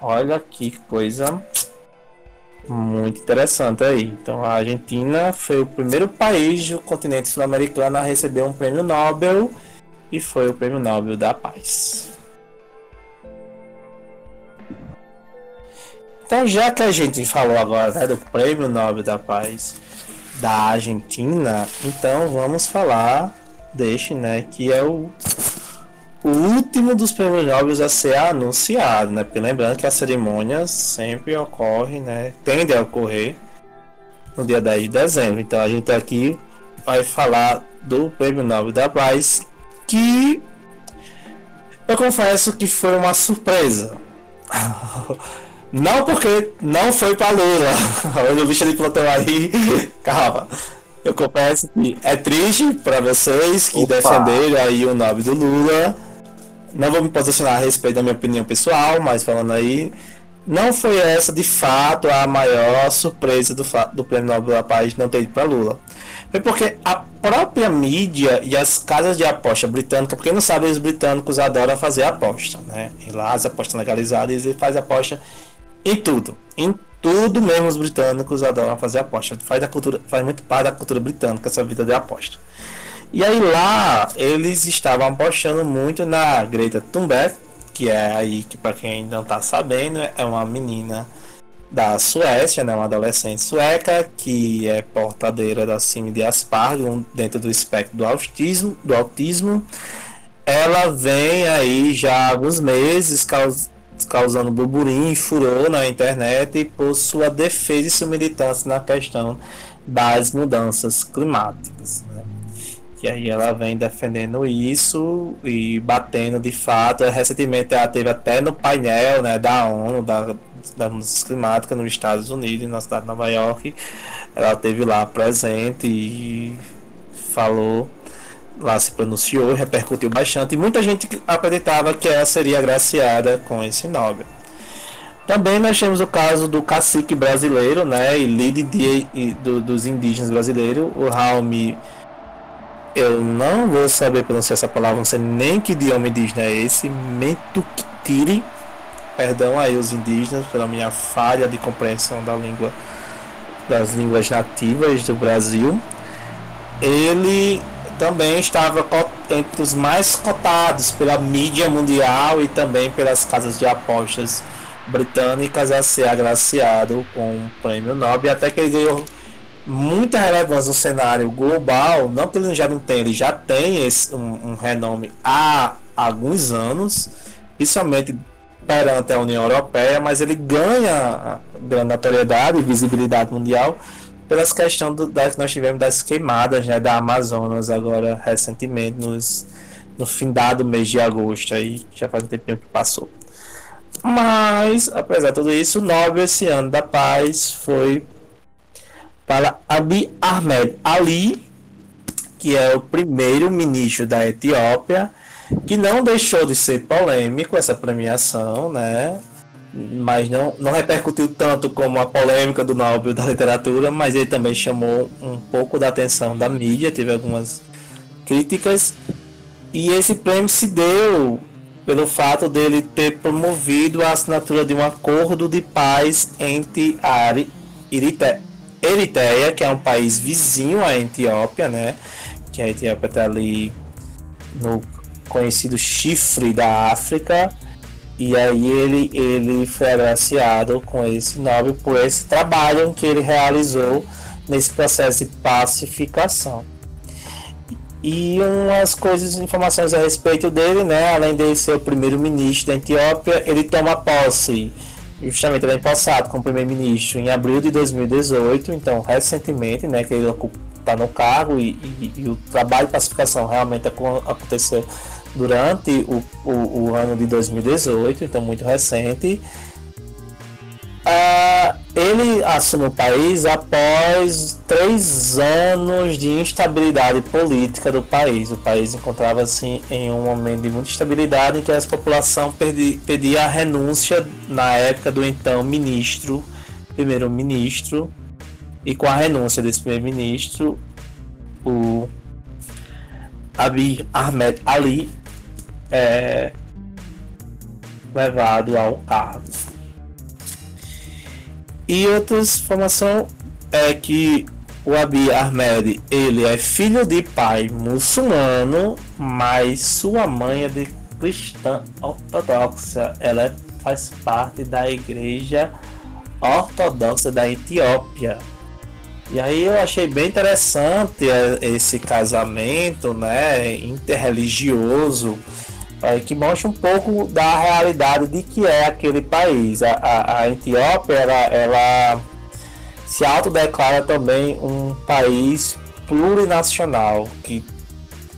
Olha que coisa muito interessante aí. Então a Argentina foi o primeiro país do continente sul-americano a receber um prêmio Nobel e foi o Prêmio Nobel da Paz. Então já que a gente falou agora né, do Prêmio Nobel da Paz da Argentina, então vamos falar deste, né, que é o, o último dos prêmios Nobel a ser anunciado, né? Porque lembrando que a cerimônia sempre ocorre, né, tende a ocorrer no dia 10 de dezembro. Então a gente aqui vai falar do Prêmio Nobel da Paz, que eu confesso que foi uma surpresa. Não porque não foi para Lula. Olha o bicho de plantão aí. Calma. Eu confesso que é triste para vocês que Opa. defenderam aí o nome do Lula. Não vou me posicionar a respeito da minha opinião pessoal, mas falando aí, não foi essa de fato a maior surpresa do, do Prêmio Nobel da Paz não ter ido para Lula. Foi porque a própria mídia e as casas de aposta britânicas, porque não sabe, os britânicos adoram fazer aposta, né? E lá as apostas legalizadas, eles fazem aposta em tudo. Em tudo mesmo os britânicos adoram fazer aposta. Faz, da cultura, faz muito parte da cultura britânica essa vida de aposta. E aí lá eles estavam apostando muito na Greta Thunberg, que é aí que para quem não está sabendo é uma menina da Suécia, né, uma adolescente sueca que é portadeira da síndrome de Asperger dentro do espectro do autismo, do autismo. Ela vem aí já há alguns meses caus causando burburinho e furor na internet por sua defesa e sua militância na questão das mudanças climáticas. Né? E aí ela vem defendendo isso e batendo de fato. Recentemente ela teve até no painel né, da ONU, da, da mudança climática nos Estados Unidos, na cidade de Nova York. Ela teve lá presente e falou lá se pronunciou, repercutiu bastante, e muita gente acreditava que ela seria agraciada com esse Nobel. Também nós temos o caso do cacique brasileiro, né, e líder de, do, dos indígenas brasileiros, o Raul eu não vou saber pronunciar essa palavra, não sei nem que idioma indígena é esse, Metuktiri, perdão aí os indígenas pela minha falha de compreensão da língua das línguas nativas do Brasil. Ele também estava entre os mais cotados pela mídia mundial e também pelas casas de apostas britânicas a ser agraciado com o prêmio Nobel, até que ele ganhou muita relevância no cenário global, não que ele já não tenha, ele já tem esse, um, um renome há alguns anos, principalmente perante a União Europeia, mas ele ganha grande notoriedade e visibilidade mundial pelas questões do, das que nós tivemos das queimadas né, da Amazonas agora recentemente, nos, no findado mês de agosto, aí já faz um tempinho que passou. Mas, apesar de tudo isso, o Nobel esse ano da paz foi para Abiy Ahmed Ali, que é o primeiro ministro da Etiópia, que não deixou de ser polêmico essa premiação, né? Mas não, não repercutiu tanto como a polêmica do Nobel da literatura, mas ele também chamou um pouco da atenção da mídia, teve algumas críticas. E esse prêmio se deu pelo fato dele ter promovido a assinatura de um acordo de paz entre a Eritreia, que é um país vizinho à Etiópia, né? Que a Etiópia está ali no conhecido chifre da África e aí ele, ele foi agraciado com esse Nobel por esse trabalho que ele realizou nesse processo de pacificação. E umas coisas, informações a respeito dele, né? Além de ser o primeiro-ministro da Etiópia, ele toma posse justamente ano passado como primeiro-ministro em abril de 2018, então recentemente, né? Que ele está no cargo e, e, e o trabalho de pacificação realmente aconteceu durante o, o, o ano de 2018, então muito recente. Ah, ele assume o país após três anos de instabilidade política do país. O país encontrava-se em um momento de muita instabilidade em que a população pedia a renúncia na época do então ministro, primeiro-ministro, e com a renúncia desse primeiro-ministro, o Abiy Ahmed Ali é levado ao cargo. E outra informação é que o Abiy Ahmed ele é filho de pai muçulmano, mas sua mãe é de cristã ortodoxa. Ela faz parte da igreja ortodoxa da Etiópia. E aí eu achei bem interessante é, esse casamento, né, interreligioso é, que mostra um pouco da realidade de que é aquele país. A, a, a Etiópia ela, ela se autodeclara também um país plurinacional, que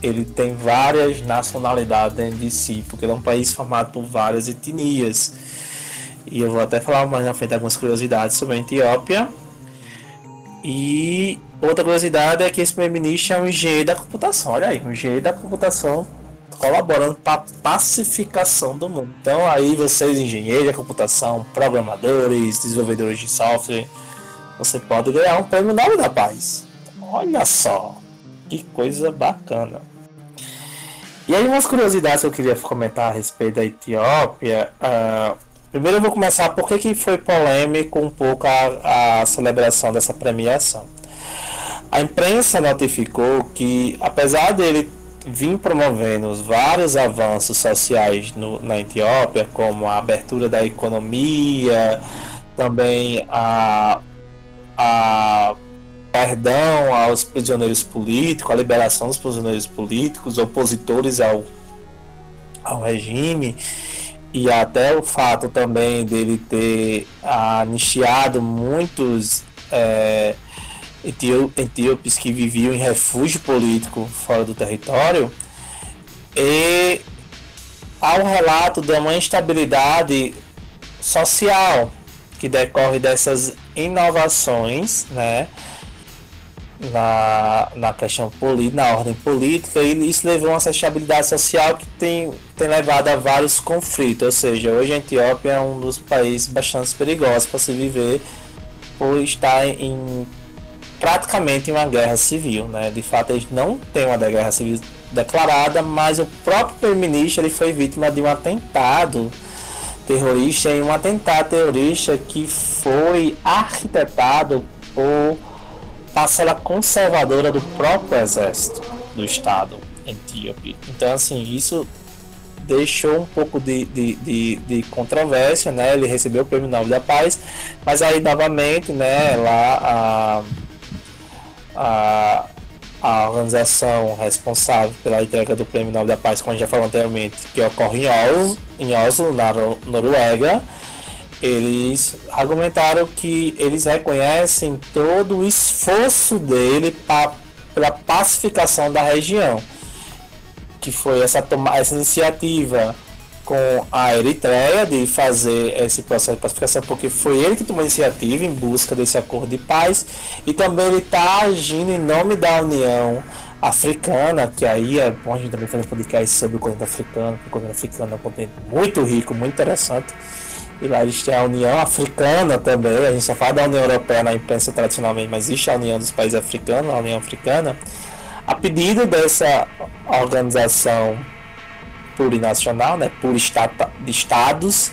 ele tem várias nacionalidades dentro de si, porque ele é um país formado por várias etnias. E eu vou até falar mais na frente algumas curiosidades sobre a Etiópia. E outra curiosidade é que esse primeiro-ministro é um engenheiro da computação. Olha aí, um engenheiro da computação colaborando para a pacificação do mundo. Então aí vocês, engenheiros de computação, programadores, desenvolvedores de software, você pode ganhar um prêmio Nobel da Paz. Olha só, que coisa bacana. E aí umas curiosidades que eu queria comentar a respeito da Etiópia. Uh, primeiro eu vou começar por que, que foi polêmico um pouco a, a celebração dessa premiação. A imprensa notificou que, apesar dele vim promovendo vários avanços sociais no, na Etiópia, como a abertura da economia, também a, a perdão aos prisioneiros políticos, a liberação dos prisioneiros políticos, opositores ao, ao regime, e até o fato também dele ter anistiado muitos. É, etíopes que viviam em refúgio político fora do território, e há um relato de uma instabilidade social que decorre dessas inovações, né? Na, na questão política, na ordem política, e isso levou a uma estabilidade social que tem, tem levado a vários conflitos. Ou seja, hoje a Etiópia é um dos países bastante perigosos para se viver por estar em praticamente uma guerra civil, né? De fato, eles não têm uma guerra civil declarada, mas o próprio primeiro-ministro ele foi vítima de um atentado terrorista e um atentado terrorista que foi arquitetado por parcela conservadora do próprio exército do Estado etíope. Então, assim, isso deixou um pouco de, de, de, de, controvérsia, né? Ele recebeu o Prêmio Nobel da Paz, mas aí novamente, né, lá a a, a organização responsável pela entrega do Prêmio Nobel da Paz, como a gente já falou anteriormente, que ocorre em Oslo, em Oslo na Noruega, eles argumentaram que eles reconhecem todo o esforço dele para pela pacificação da região, que foi essa, essa iniciativa com a Eritreia de fazer esse processo de pacificação, porque foi ele que tomou a iniciativa em busca desse acordo de paz e também ele está agindo em nome da União Africana, que aí é bom a gente também fazer um podcast sobre o continente africano, porque o continente africano é um continente muito rico, muito interessante. E lá existe a União Africana também, a gente só fala da União Europeia na imprensa tradicionalmente, mas existe a União dos Países Africanos, a União Africana. A pedido dessa organização plurinacional, né, por estado, de estados,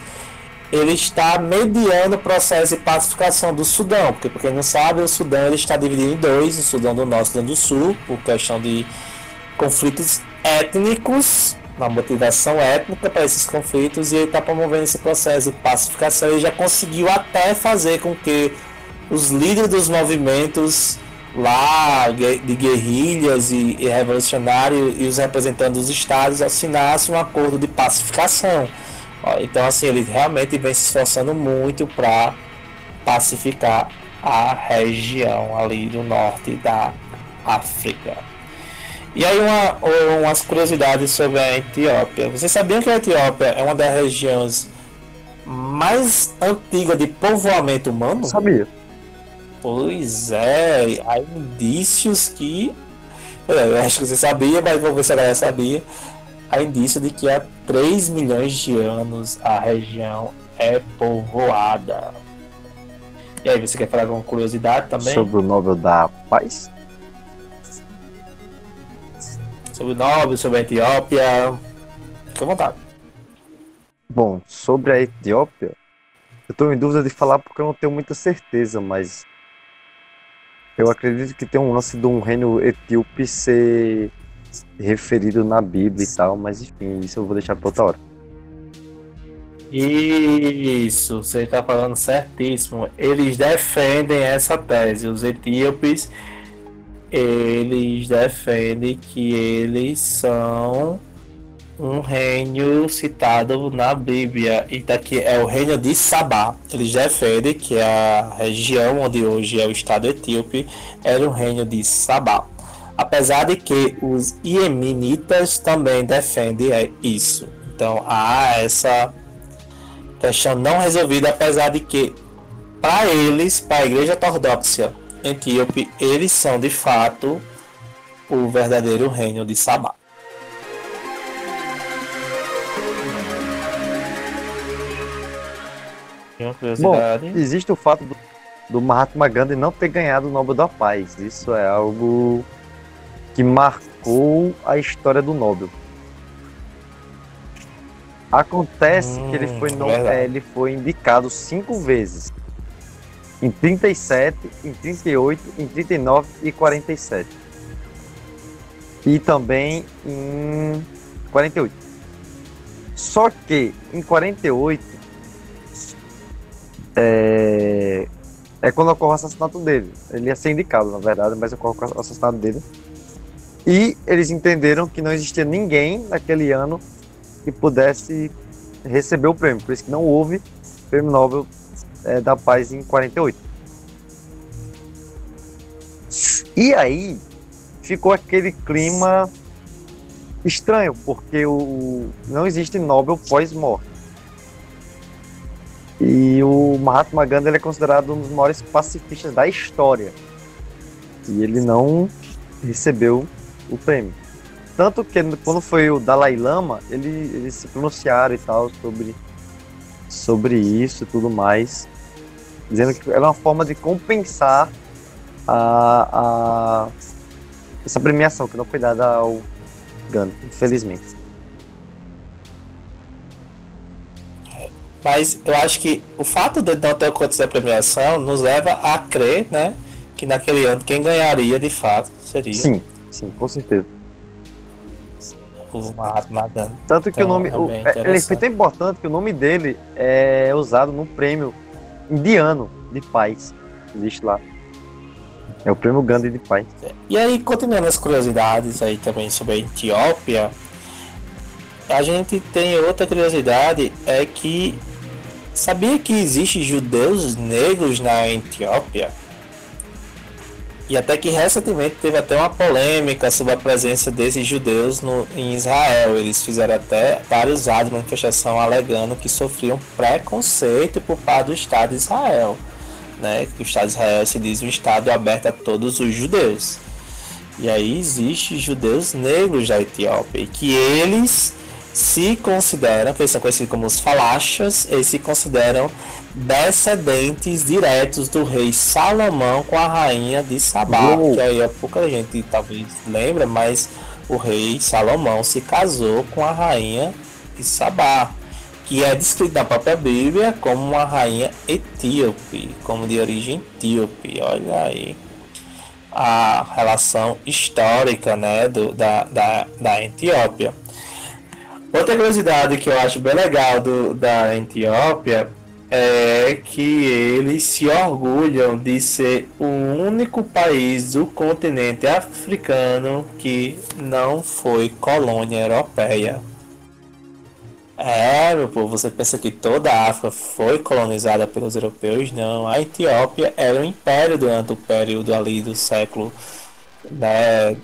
ele está mediando o processo de pacificação do Sudão, porque para quem não sabe, o Sudão ele está dividido em dois, o Sudão do Norte e o Sudão do Sul, por questão de conflitos étnicos, uma motivação étnica para esses conflitos, e ele está promovendo esse processo de pacificação. Ele já conseguiu até fazer com que os líderes dos movimentos lá de guerrilhas e, e revolucionários e os representantes dos estados assinassem um acordo de pacificação. Então, assim, ele realmente vem se esforçando muito para pacificar a região ali do norte da África. E aí, uma, umas curiosidades sobre a Etiópia. Vocês sabiam que a Etiópia é uma das regiões mais antiga de povoamento humano? Sabia. Pois é, há indícios que. Eu acho que você sabia, mas vou ver se a galera sabia. Há indício de que há 3 milhões de anos a região é povoada. E aí, você quer falar alguma curiosidade também? Sobre o Nobel da Paz? Sobre o Nobel, sobre a Etiópia. Fique à vontade. Bom, sobre a Etiópia, eu estou em dúvida de falar porque eu não tenho muita certeza, mas eu acredito que tem um lance de um reino etíope ser referido na Bíblia e tal, mas enfim, isso eu vou deixar para outra hora. Isso, você está falando certíssimo. Eles defendem essa tese. Os etíopes, eles defendem que eles são um reino citado na Bíblia e daqui é o reino de Sabá. Eles defendem que a região onde hoje é o estado etíope era o reino de Sabá. Apesar de que os iemenitas também defendem isso. Então há essa questão não resolvida, apesar de que para eles, para a igreja ortodoxa etíope, eles são de fato o verdadeiro reino de Sabá. Bom, existe o fato do, do Mahatma Gandhi não ter ganhado o Nobel da Paz. Isso é algo que marcou a história do Nobel. Acontece hum, que ele foi, no, é, ele foi indicado cinco vezes. Em 37, em 38, em 39 e 47. E também em 48. Só que em 48 é, é quando ocorre o assassinato dele. Ele ia ser indicado, na verdade, mas ocorre o assassinato dele. E eles entenderam que não existia ninguém naquele ano que pudesse receber o prêmio. Por isso que não houve prêmio Nobel é, da Paz em 48. E aí ficou aquele clima estranho, porque o, não existe Nobel pós-morte. E o Mahatma Gandhi é considerado um dos maiores pacifistas da história. E ele não recebeu o prêmio. Tanto que quando foi o Dalai Lama, ele, eles se pronunciaram e tal sobre, sobre isso e tudo mais. Dizendo que era uma forma de compensar a, a essa premiação que não foi dada ao Gandhi, infelizmente. Mas eu acho que o fato de não ter acontecido a premiação nos leva a crer, né? Que naquele ano quem ganharia de fato seria. Sim, sim, com certeza. O Mahatma Gandhi. Tanto que então, o nome. É o, ele foi tão importante que o nome dele é usado no prêmio indiano de paz. Existe lá. É o prêmio Gandhi de paz. E aí, continuando as curiosidades aí também sobre a Etiópia, a gente tem outra curiosidade, é que Sabia que existem judeus negros na Etiópia? E até que recentemente teve até uma polêmica sobre a presença desses judeus no, em Israel. Eles fizeram até vários atos de manifestação alegando que sofriam preconceito por parte do Estado de Israel. Né? Que o Estado de Israel se diz um Estado aberto a todos os judeus. E aí existem judeus negros da Etiópia e que eles se consideram, que eles são conhecidos como os falachas, eles se consideram descendentes diretos do rei Salomão com a rainha de Sabá, Uou. que aí a pouca gente talvez lembra, mas o rei Salomão se casou com a rainha de Sabá, que é descrita na própria Bíblia como uma rainha etíope, como de origem etíope. Olha aí a relação histórica né, do, da, da, da Etiópia. Outra curiosidade que eu acho bem legal do, da Etiópia é que eles se orgulham de ser o único país do continente africano que não foi colônia europeia. É, meu povo, você pensa que toda a África foi colonizada pelos europeus? Não, a Etiópia era um império durante o período ali do século né,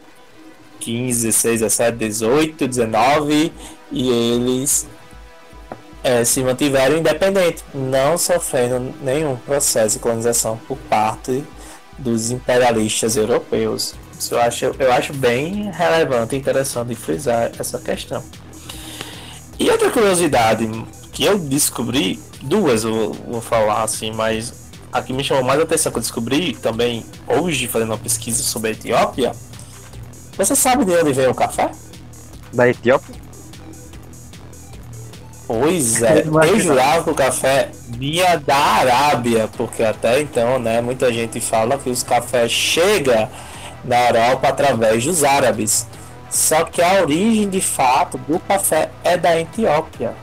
15, 16, 17, 18, 19 e eles é, se mantiveram independentes, não sofrendo nenhum processo de colonização por parte dos imperialistas europeus. Isso eu acho, eu acho bem relevante e interessante frisar essa questão. E outra curiosidade que eu descobri, duas eu vou falar assim, mas a que me chamou mais a atenção que eu descobri também hoje, fazendo uma pesquisa sobre a Etiópia. Você sabe de onde vem o café? Da Etiópia? Pois é, eu jurava que o café vinha da Arábia, porque até então, né, muita gente fala que os cafés chegam na Europa através dos árabes. Só que a origem de fato do café é da Etiópia.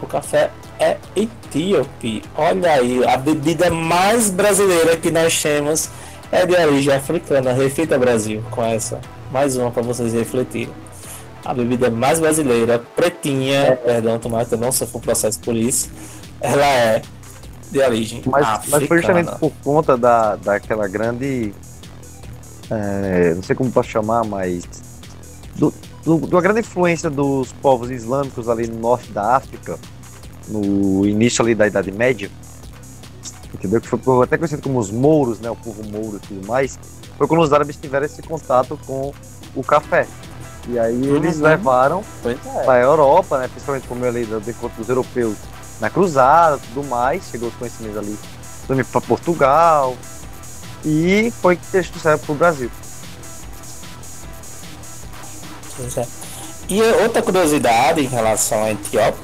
O café é etíope. Olha aí, a bebida mais brasileira que nós temos é de origem africana. Reflita Brasil com essa. Mais uma para vocês refletirem. A bebida mais brasileira, pretinha, é. perdão, tomara que eu não sofra um processo por isso. Ela é de origem mas, africana. Mas foi justamente por conta da, daquela grande. É, não sei como posso chamar, mas. Do, do, da grande influência dos povos islâmicos ali no norte da África, no início ali da Idade Média, entendeu? Que foi até conhecido como os mouros, né? O povo mouro e tudo mais. Foi quando os árabes tiveram esse contato com o café. E aí eles uhum. levaram é. para a Europa, né? Principalmente como eu falei do encontro dos europeus na cruzada, tudo mais. Chegou os conhecimentos ali também para Portugal. E foi que eles trouxeram para o Brasil. É. E outra curiosidade em relação à Etiópia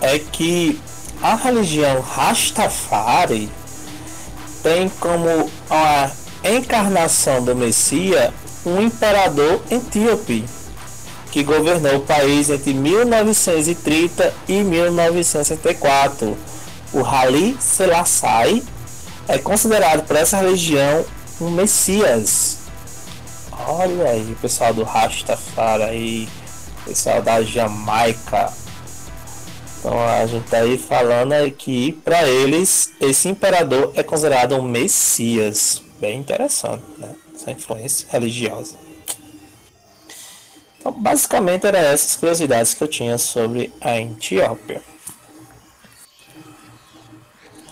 é que a religião Rastafari tem como a encarnação do Messias um imperador etíope que governou o país entre 1930 e 1964. O Haile Selassie é considerado por essa religião um messias. Olha aí, pessoal do Rastafari pessoal da Jamaica. Então a gente tá aí falando que para eles esse imperador é considerado um messias. Bem interessante, né? Essa influência religiosa. Então, basicamente, eram essas curiosidades que eu tinha sobre a Etiópia.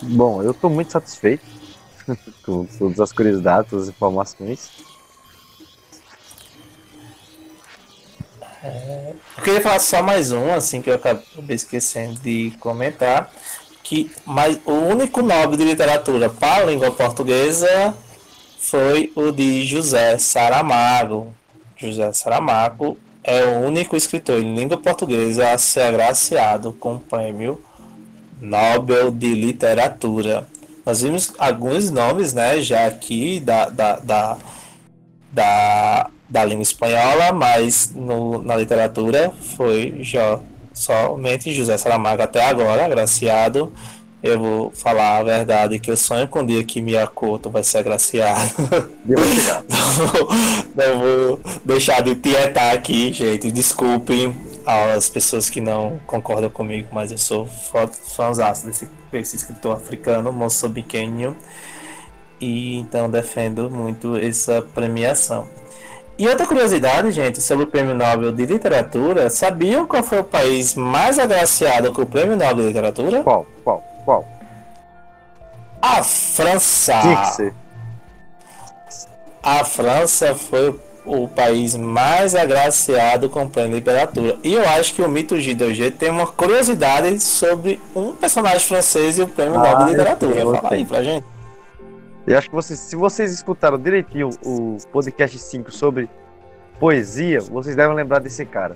Bom, eu estou muito satisfeito com todas as curiosidades, todas as informações. É, eu queria falar só mais um, assim, que eu acabei esquecendo de comentar, que mas o único nobre de literatura para a língua portuguesa foi o de José Saramago. José Saramago é o único escritor em língua portuguesa a ser agraciado com o prêmio Nobel de Literatura. Nós vimos alguns nomes, né, já aqui da, da, da, da, da língua espanhola, mas no, na literatura foi já, somente José Saramago até agora, agraciado eu vou falar a verdade que eu sonho com o dia que Miyakoto vai ser agraciado. não, vou deixar de tietar aqui, gente. Desculpem as pessoas que não concordam comigo, mas eu sou fãzão desse, desse escritor africano, moçambiquenho, e então defendo muito essa premiação. E outra curiosidade, gente, sobre o Prêmio Nobel de Literatura, sabiam qual foi o país mais agraciado com o Prêmio Nobel de Literatura? Qual? Qual? Qual? A França. Ser. A França foi o país mais agraciado com o prêmio de literatura. E eu acho que o mito G2G tem uma curiosidade sobre um personagem francês e o prêmio ah, Nobel de literatura. Fala aí pra gente. Eu acho que vocês, se vocês escutaram direitinho o podcast 5 sobre poesia, vocês devem lembrar desse cara.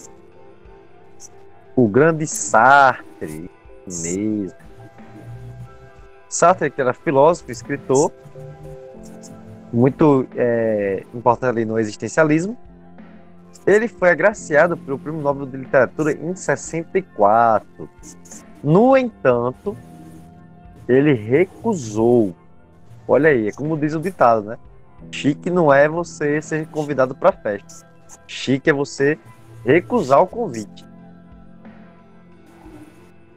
O grande Sartre mesmo. Sartre, que era filósofo, escritor, muito é, importante ali no existencialismo. Ele foi agraciado pelo Prêmio Nobel de Literatura em 64. No entanto, ele recusou. Olha aí, é como diz o ditado, né? Chique não é você ser convidado para festa. Chique é você recusar o convite.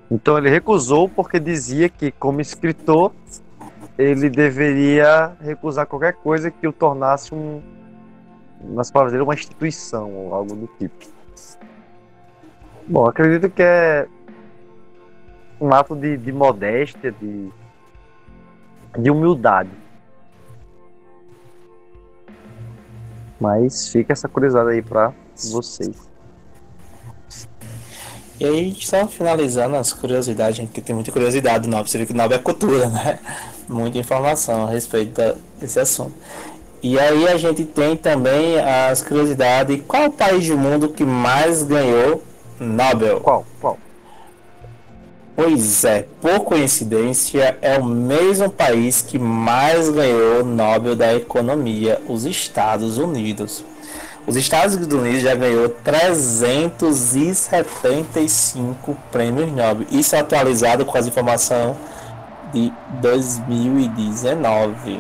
Então ele recusou porque dizia que, como escritor, ele deveria recusar qualquer coisa que o tornasse um, nas palavras dele, uma instituição ou algo do tipo. Bom, acredito que é um ato de, de modéstia, de, de humildade. Mas fica essa curiosidade aí para vocês. E aí, só finalizando as curiosidades, gente, que tem muita curiosidade no Você vê que o Nobre é cultura, né? Muita informação a respeito desse assunto. E aí a gente tem também as curiosidades. Qual o país do mundo que mais ganhou Nobel? Qual? Qual? Pois é, por coincidência, é o mesmo país que mais ganhou Nobel da Economia, os Estados Unidos. Os Estados Unidos já ganhou 375 prêmios Nobel. Isso é atualizado com as informações de 2019.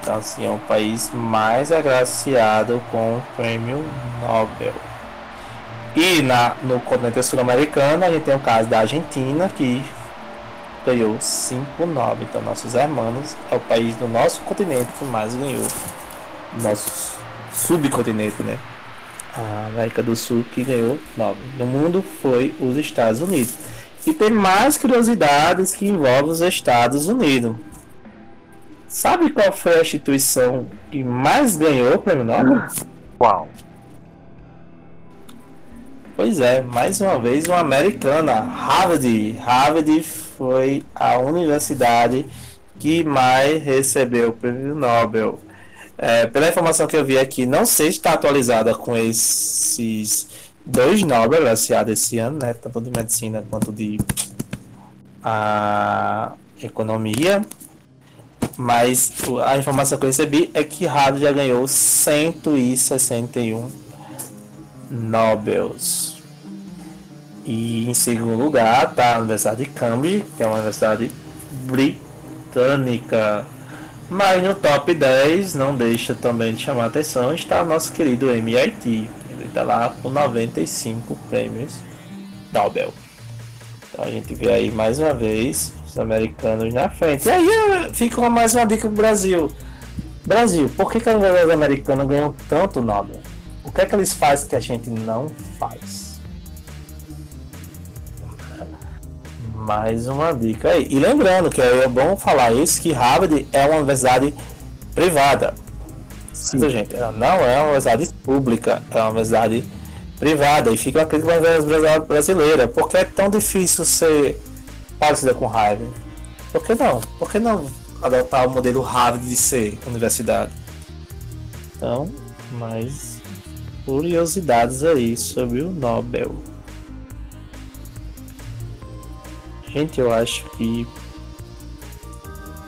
Então, assim, é o país mais agraciado com o prêmio Nobel. E na, no continente sul-americano, a gente tem o caso da Argentina, que ganhou 5 Nobel. Então, nossos irmãos é o país do nosso continente que mais ganhou. Nosso subcontinente, né? A América do Sul que ganhou Nobel. No mundo foi os Estados Unidos. E tem mais curiosidades que envolvem os Estados Unidos. Sabe qual foi a instituição que mais ganhou o prêmio Nobel? Qual? Pois é, mais uma vez uma americana, Harvard. Harvard foi a universidade que mais recebeu o prêmio Nobel. É, pela informação que eu vi aqui, não sei se está atualizada com esses dois Nobel agraciados esse ano, né? Tanto de medicina quanto de a economia. Mas a informação que eu recebi é que Harvard já ganhou 161 Nobels. E em segundo lugar está a Universidade de Cambridge, que é uma universidade britânica. Mas no top 10, não deixa também de chamar a atenção, está o nosso querido MIT. Ele está lá com 95 prêmios Nobel. Então a gente vê aí mais uma vez os americanos na frente. E aí fica mais uma dica pro Brasil. Brasil, por que, que os americanos ganham tanto Nobel? O que é que eles fazem que a gente não faz? Mais uma dica aí. E lembrando que é bom falar isso, que Harvard é uma universidade privada. Sim. gente, ela não é uma universidade pública, é uma universidade privada. E fica uma crítica universidade brasileira. Por que é tão difícil ser parecida com Harvard? Por que não? Por que não adotar o modelo Harvard de ser universidade? Então, mas curiosidades aí sobre o Nobel. Gente, eu acho que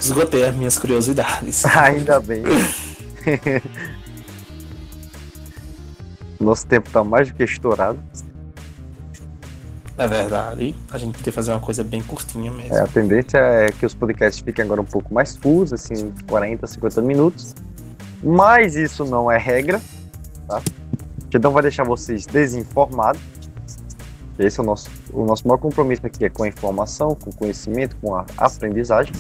esgotei as minhas curiosidades. Ainda bem. Nosso tempo tá mais do que estourado. É verdade. A gente tem que fazer uma coisa bem curtinha mesmo. É, a tendência é que os podcasts fiquem agora um pouco mais full, assim, 40, 50 minutos. Mas isso não é regra, tá? que não vai deixar vocês desinformados. Esse é o nosso, o nosso maior compromisso aqui é com a informação, com o conhecimento, com a aprendizagem.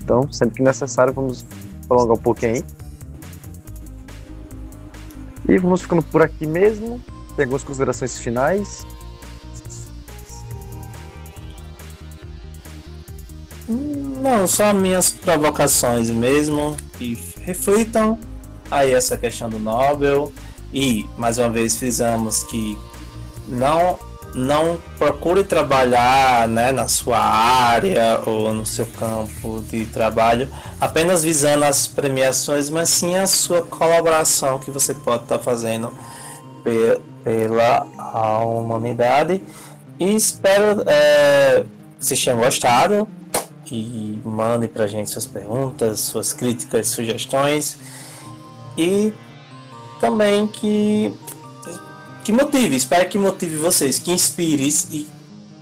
Então, sempre que necessário, vamos prolongar um pouquinho aí. E vamos ficando por aqui mesmo. Tem algumas considerações finais. Não, só minhas provocações mesmo. E reflitam aí essa questão do Nobel. E, mais uma vez, frisamos que não, não procure trabalhar né, na sua área ou no seu campo de trabalho apenas visando as premiações, mas sim a sua colaboração que você pode estar tá fazendo pela humanidade. E espero é, que vocês tenham gostado e mande para a gente suas perguntas, suas críticas, sugestões. E também que que motive, espero que motive vocês, que inspire e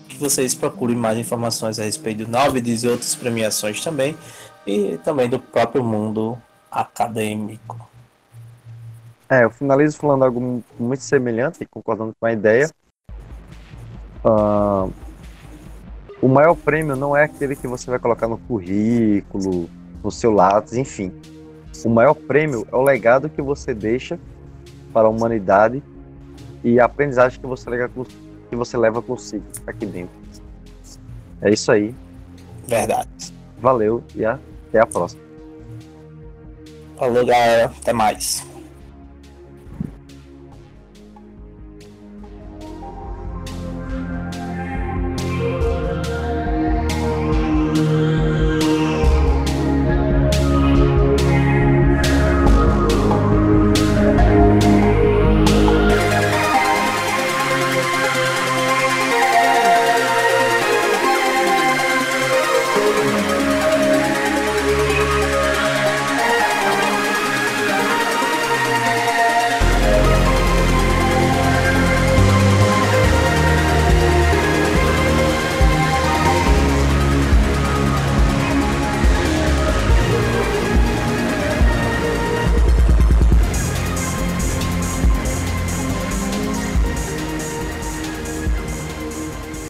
que vocês procurem mais informações a respeito do Novides e outras premiações também, e também do próprio mundo acadêmico. É, eu finalizo falando algo muito semelhante, concordando com a ideia. Uh, o maior prêmio não é aquele que você vai colocar no currículo, no seu lápis, enfim. O maior prêmio é o legado que você deixa para a humanidade e a aprendizagem que você leva, que você leva consigo aqui dentro. É isso aí. Verdade. Valeu e até a próxima. Falou, galera. Até mais.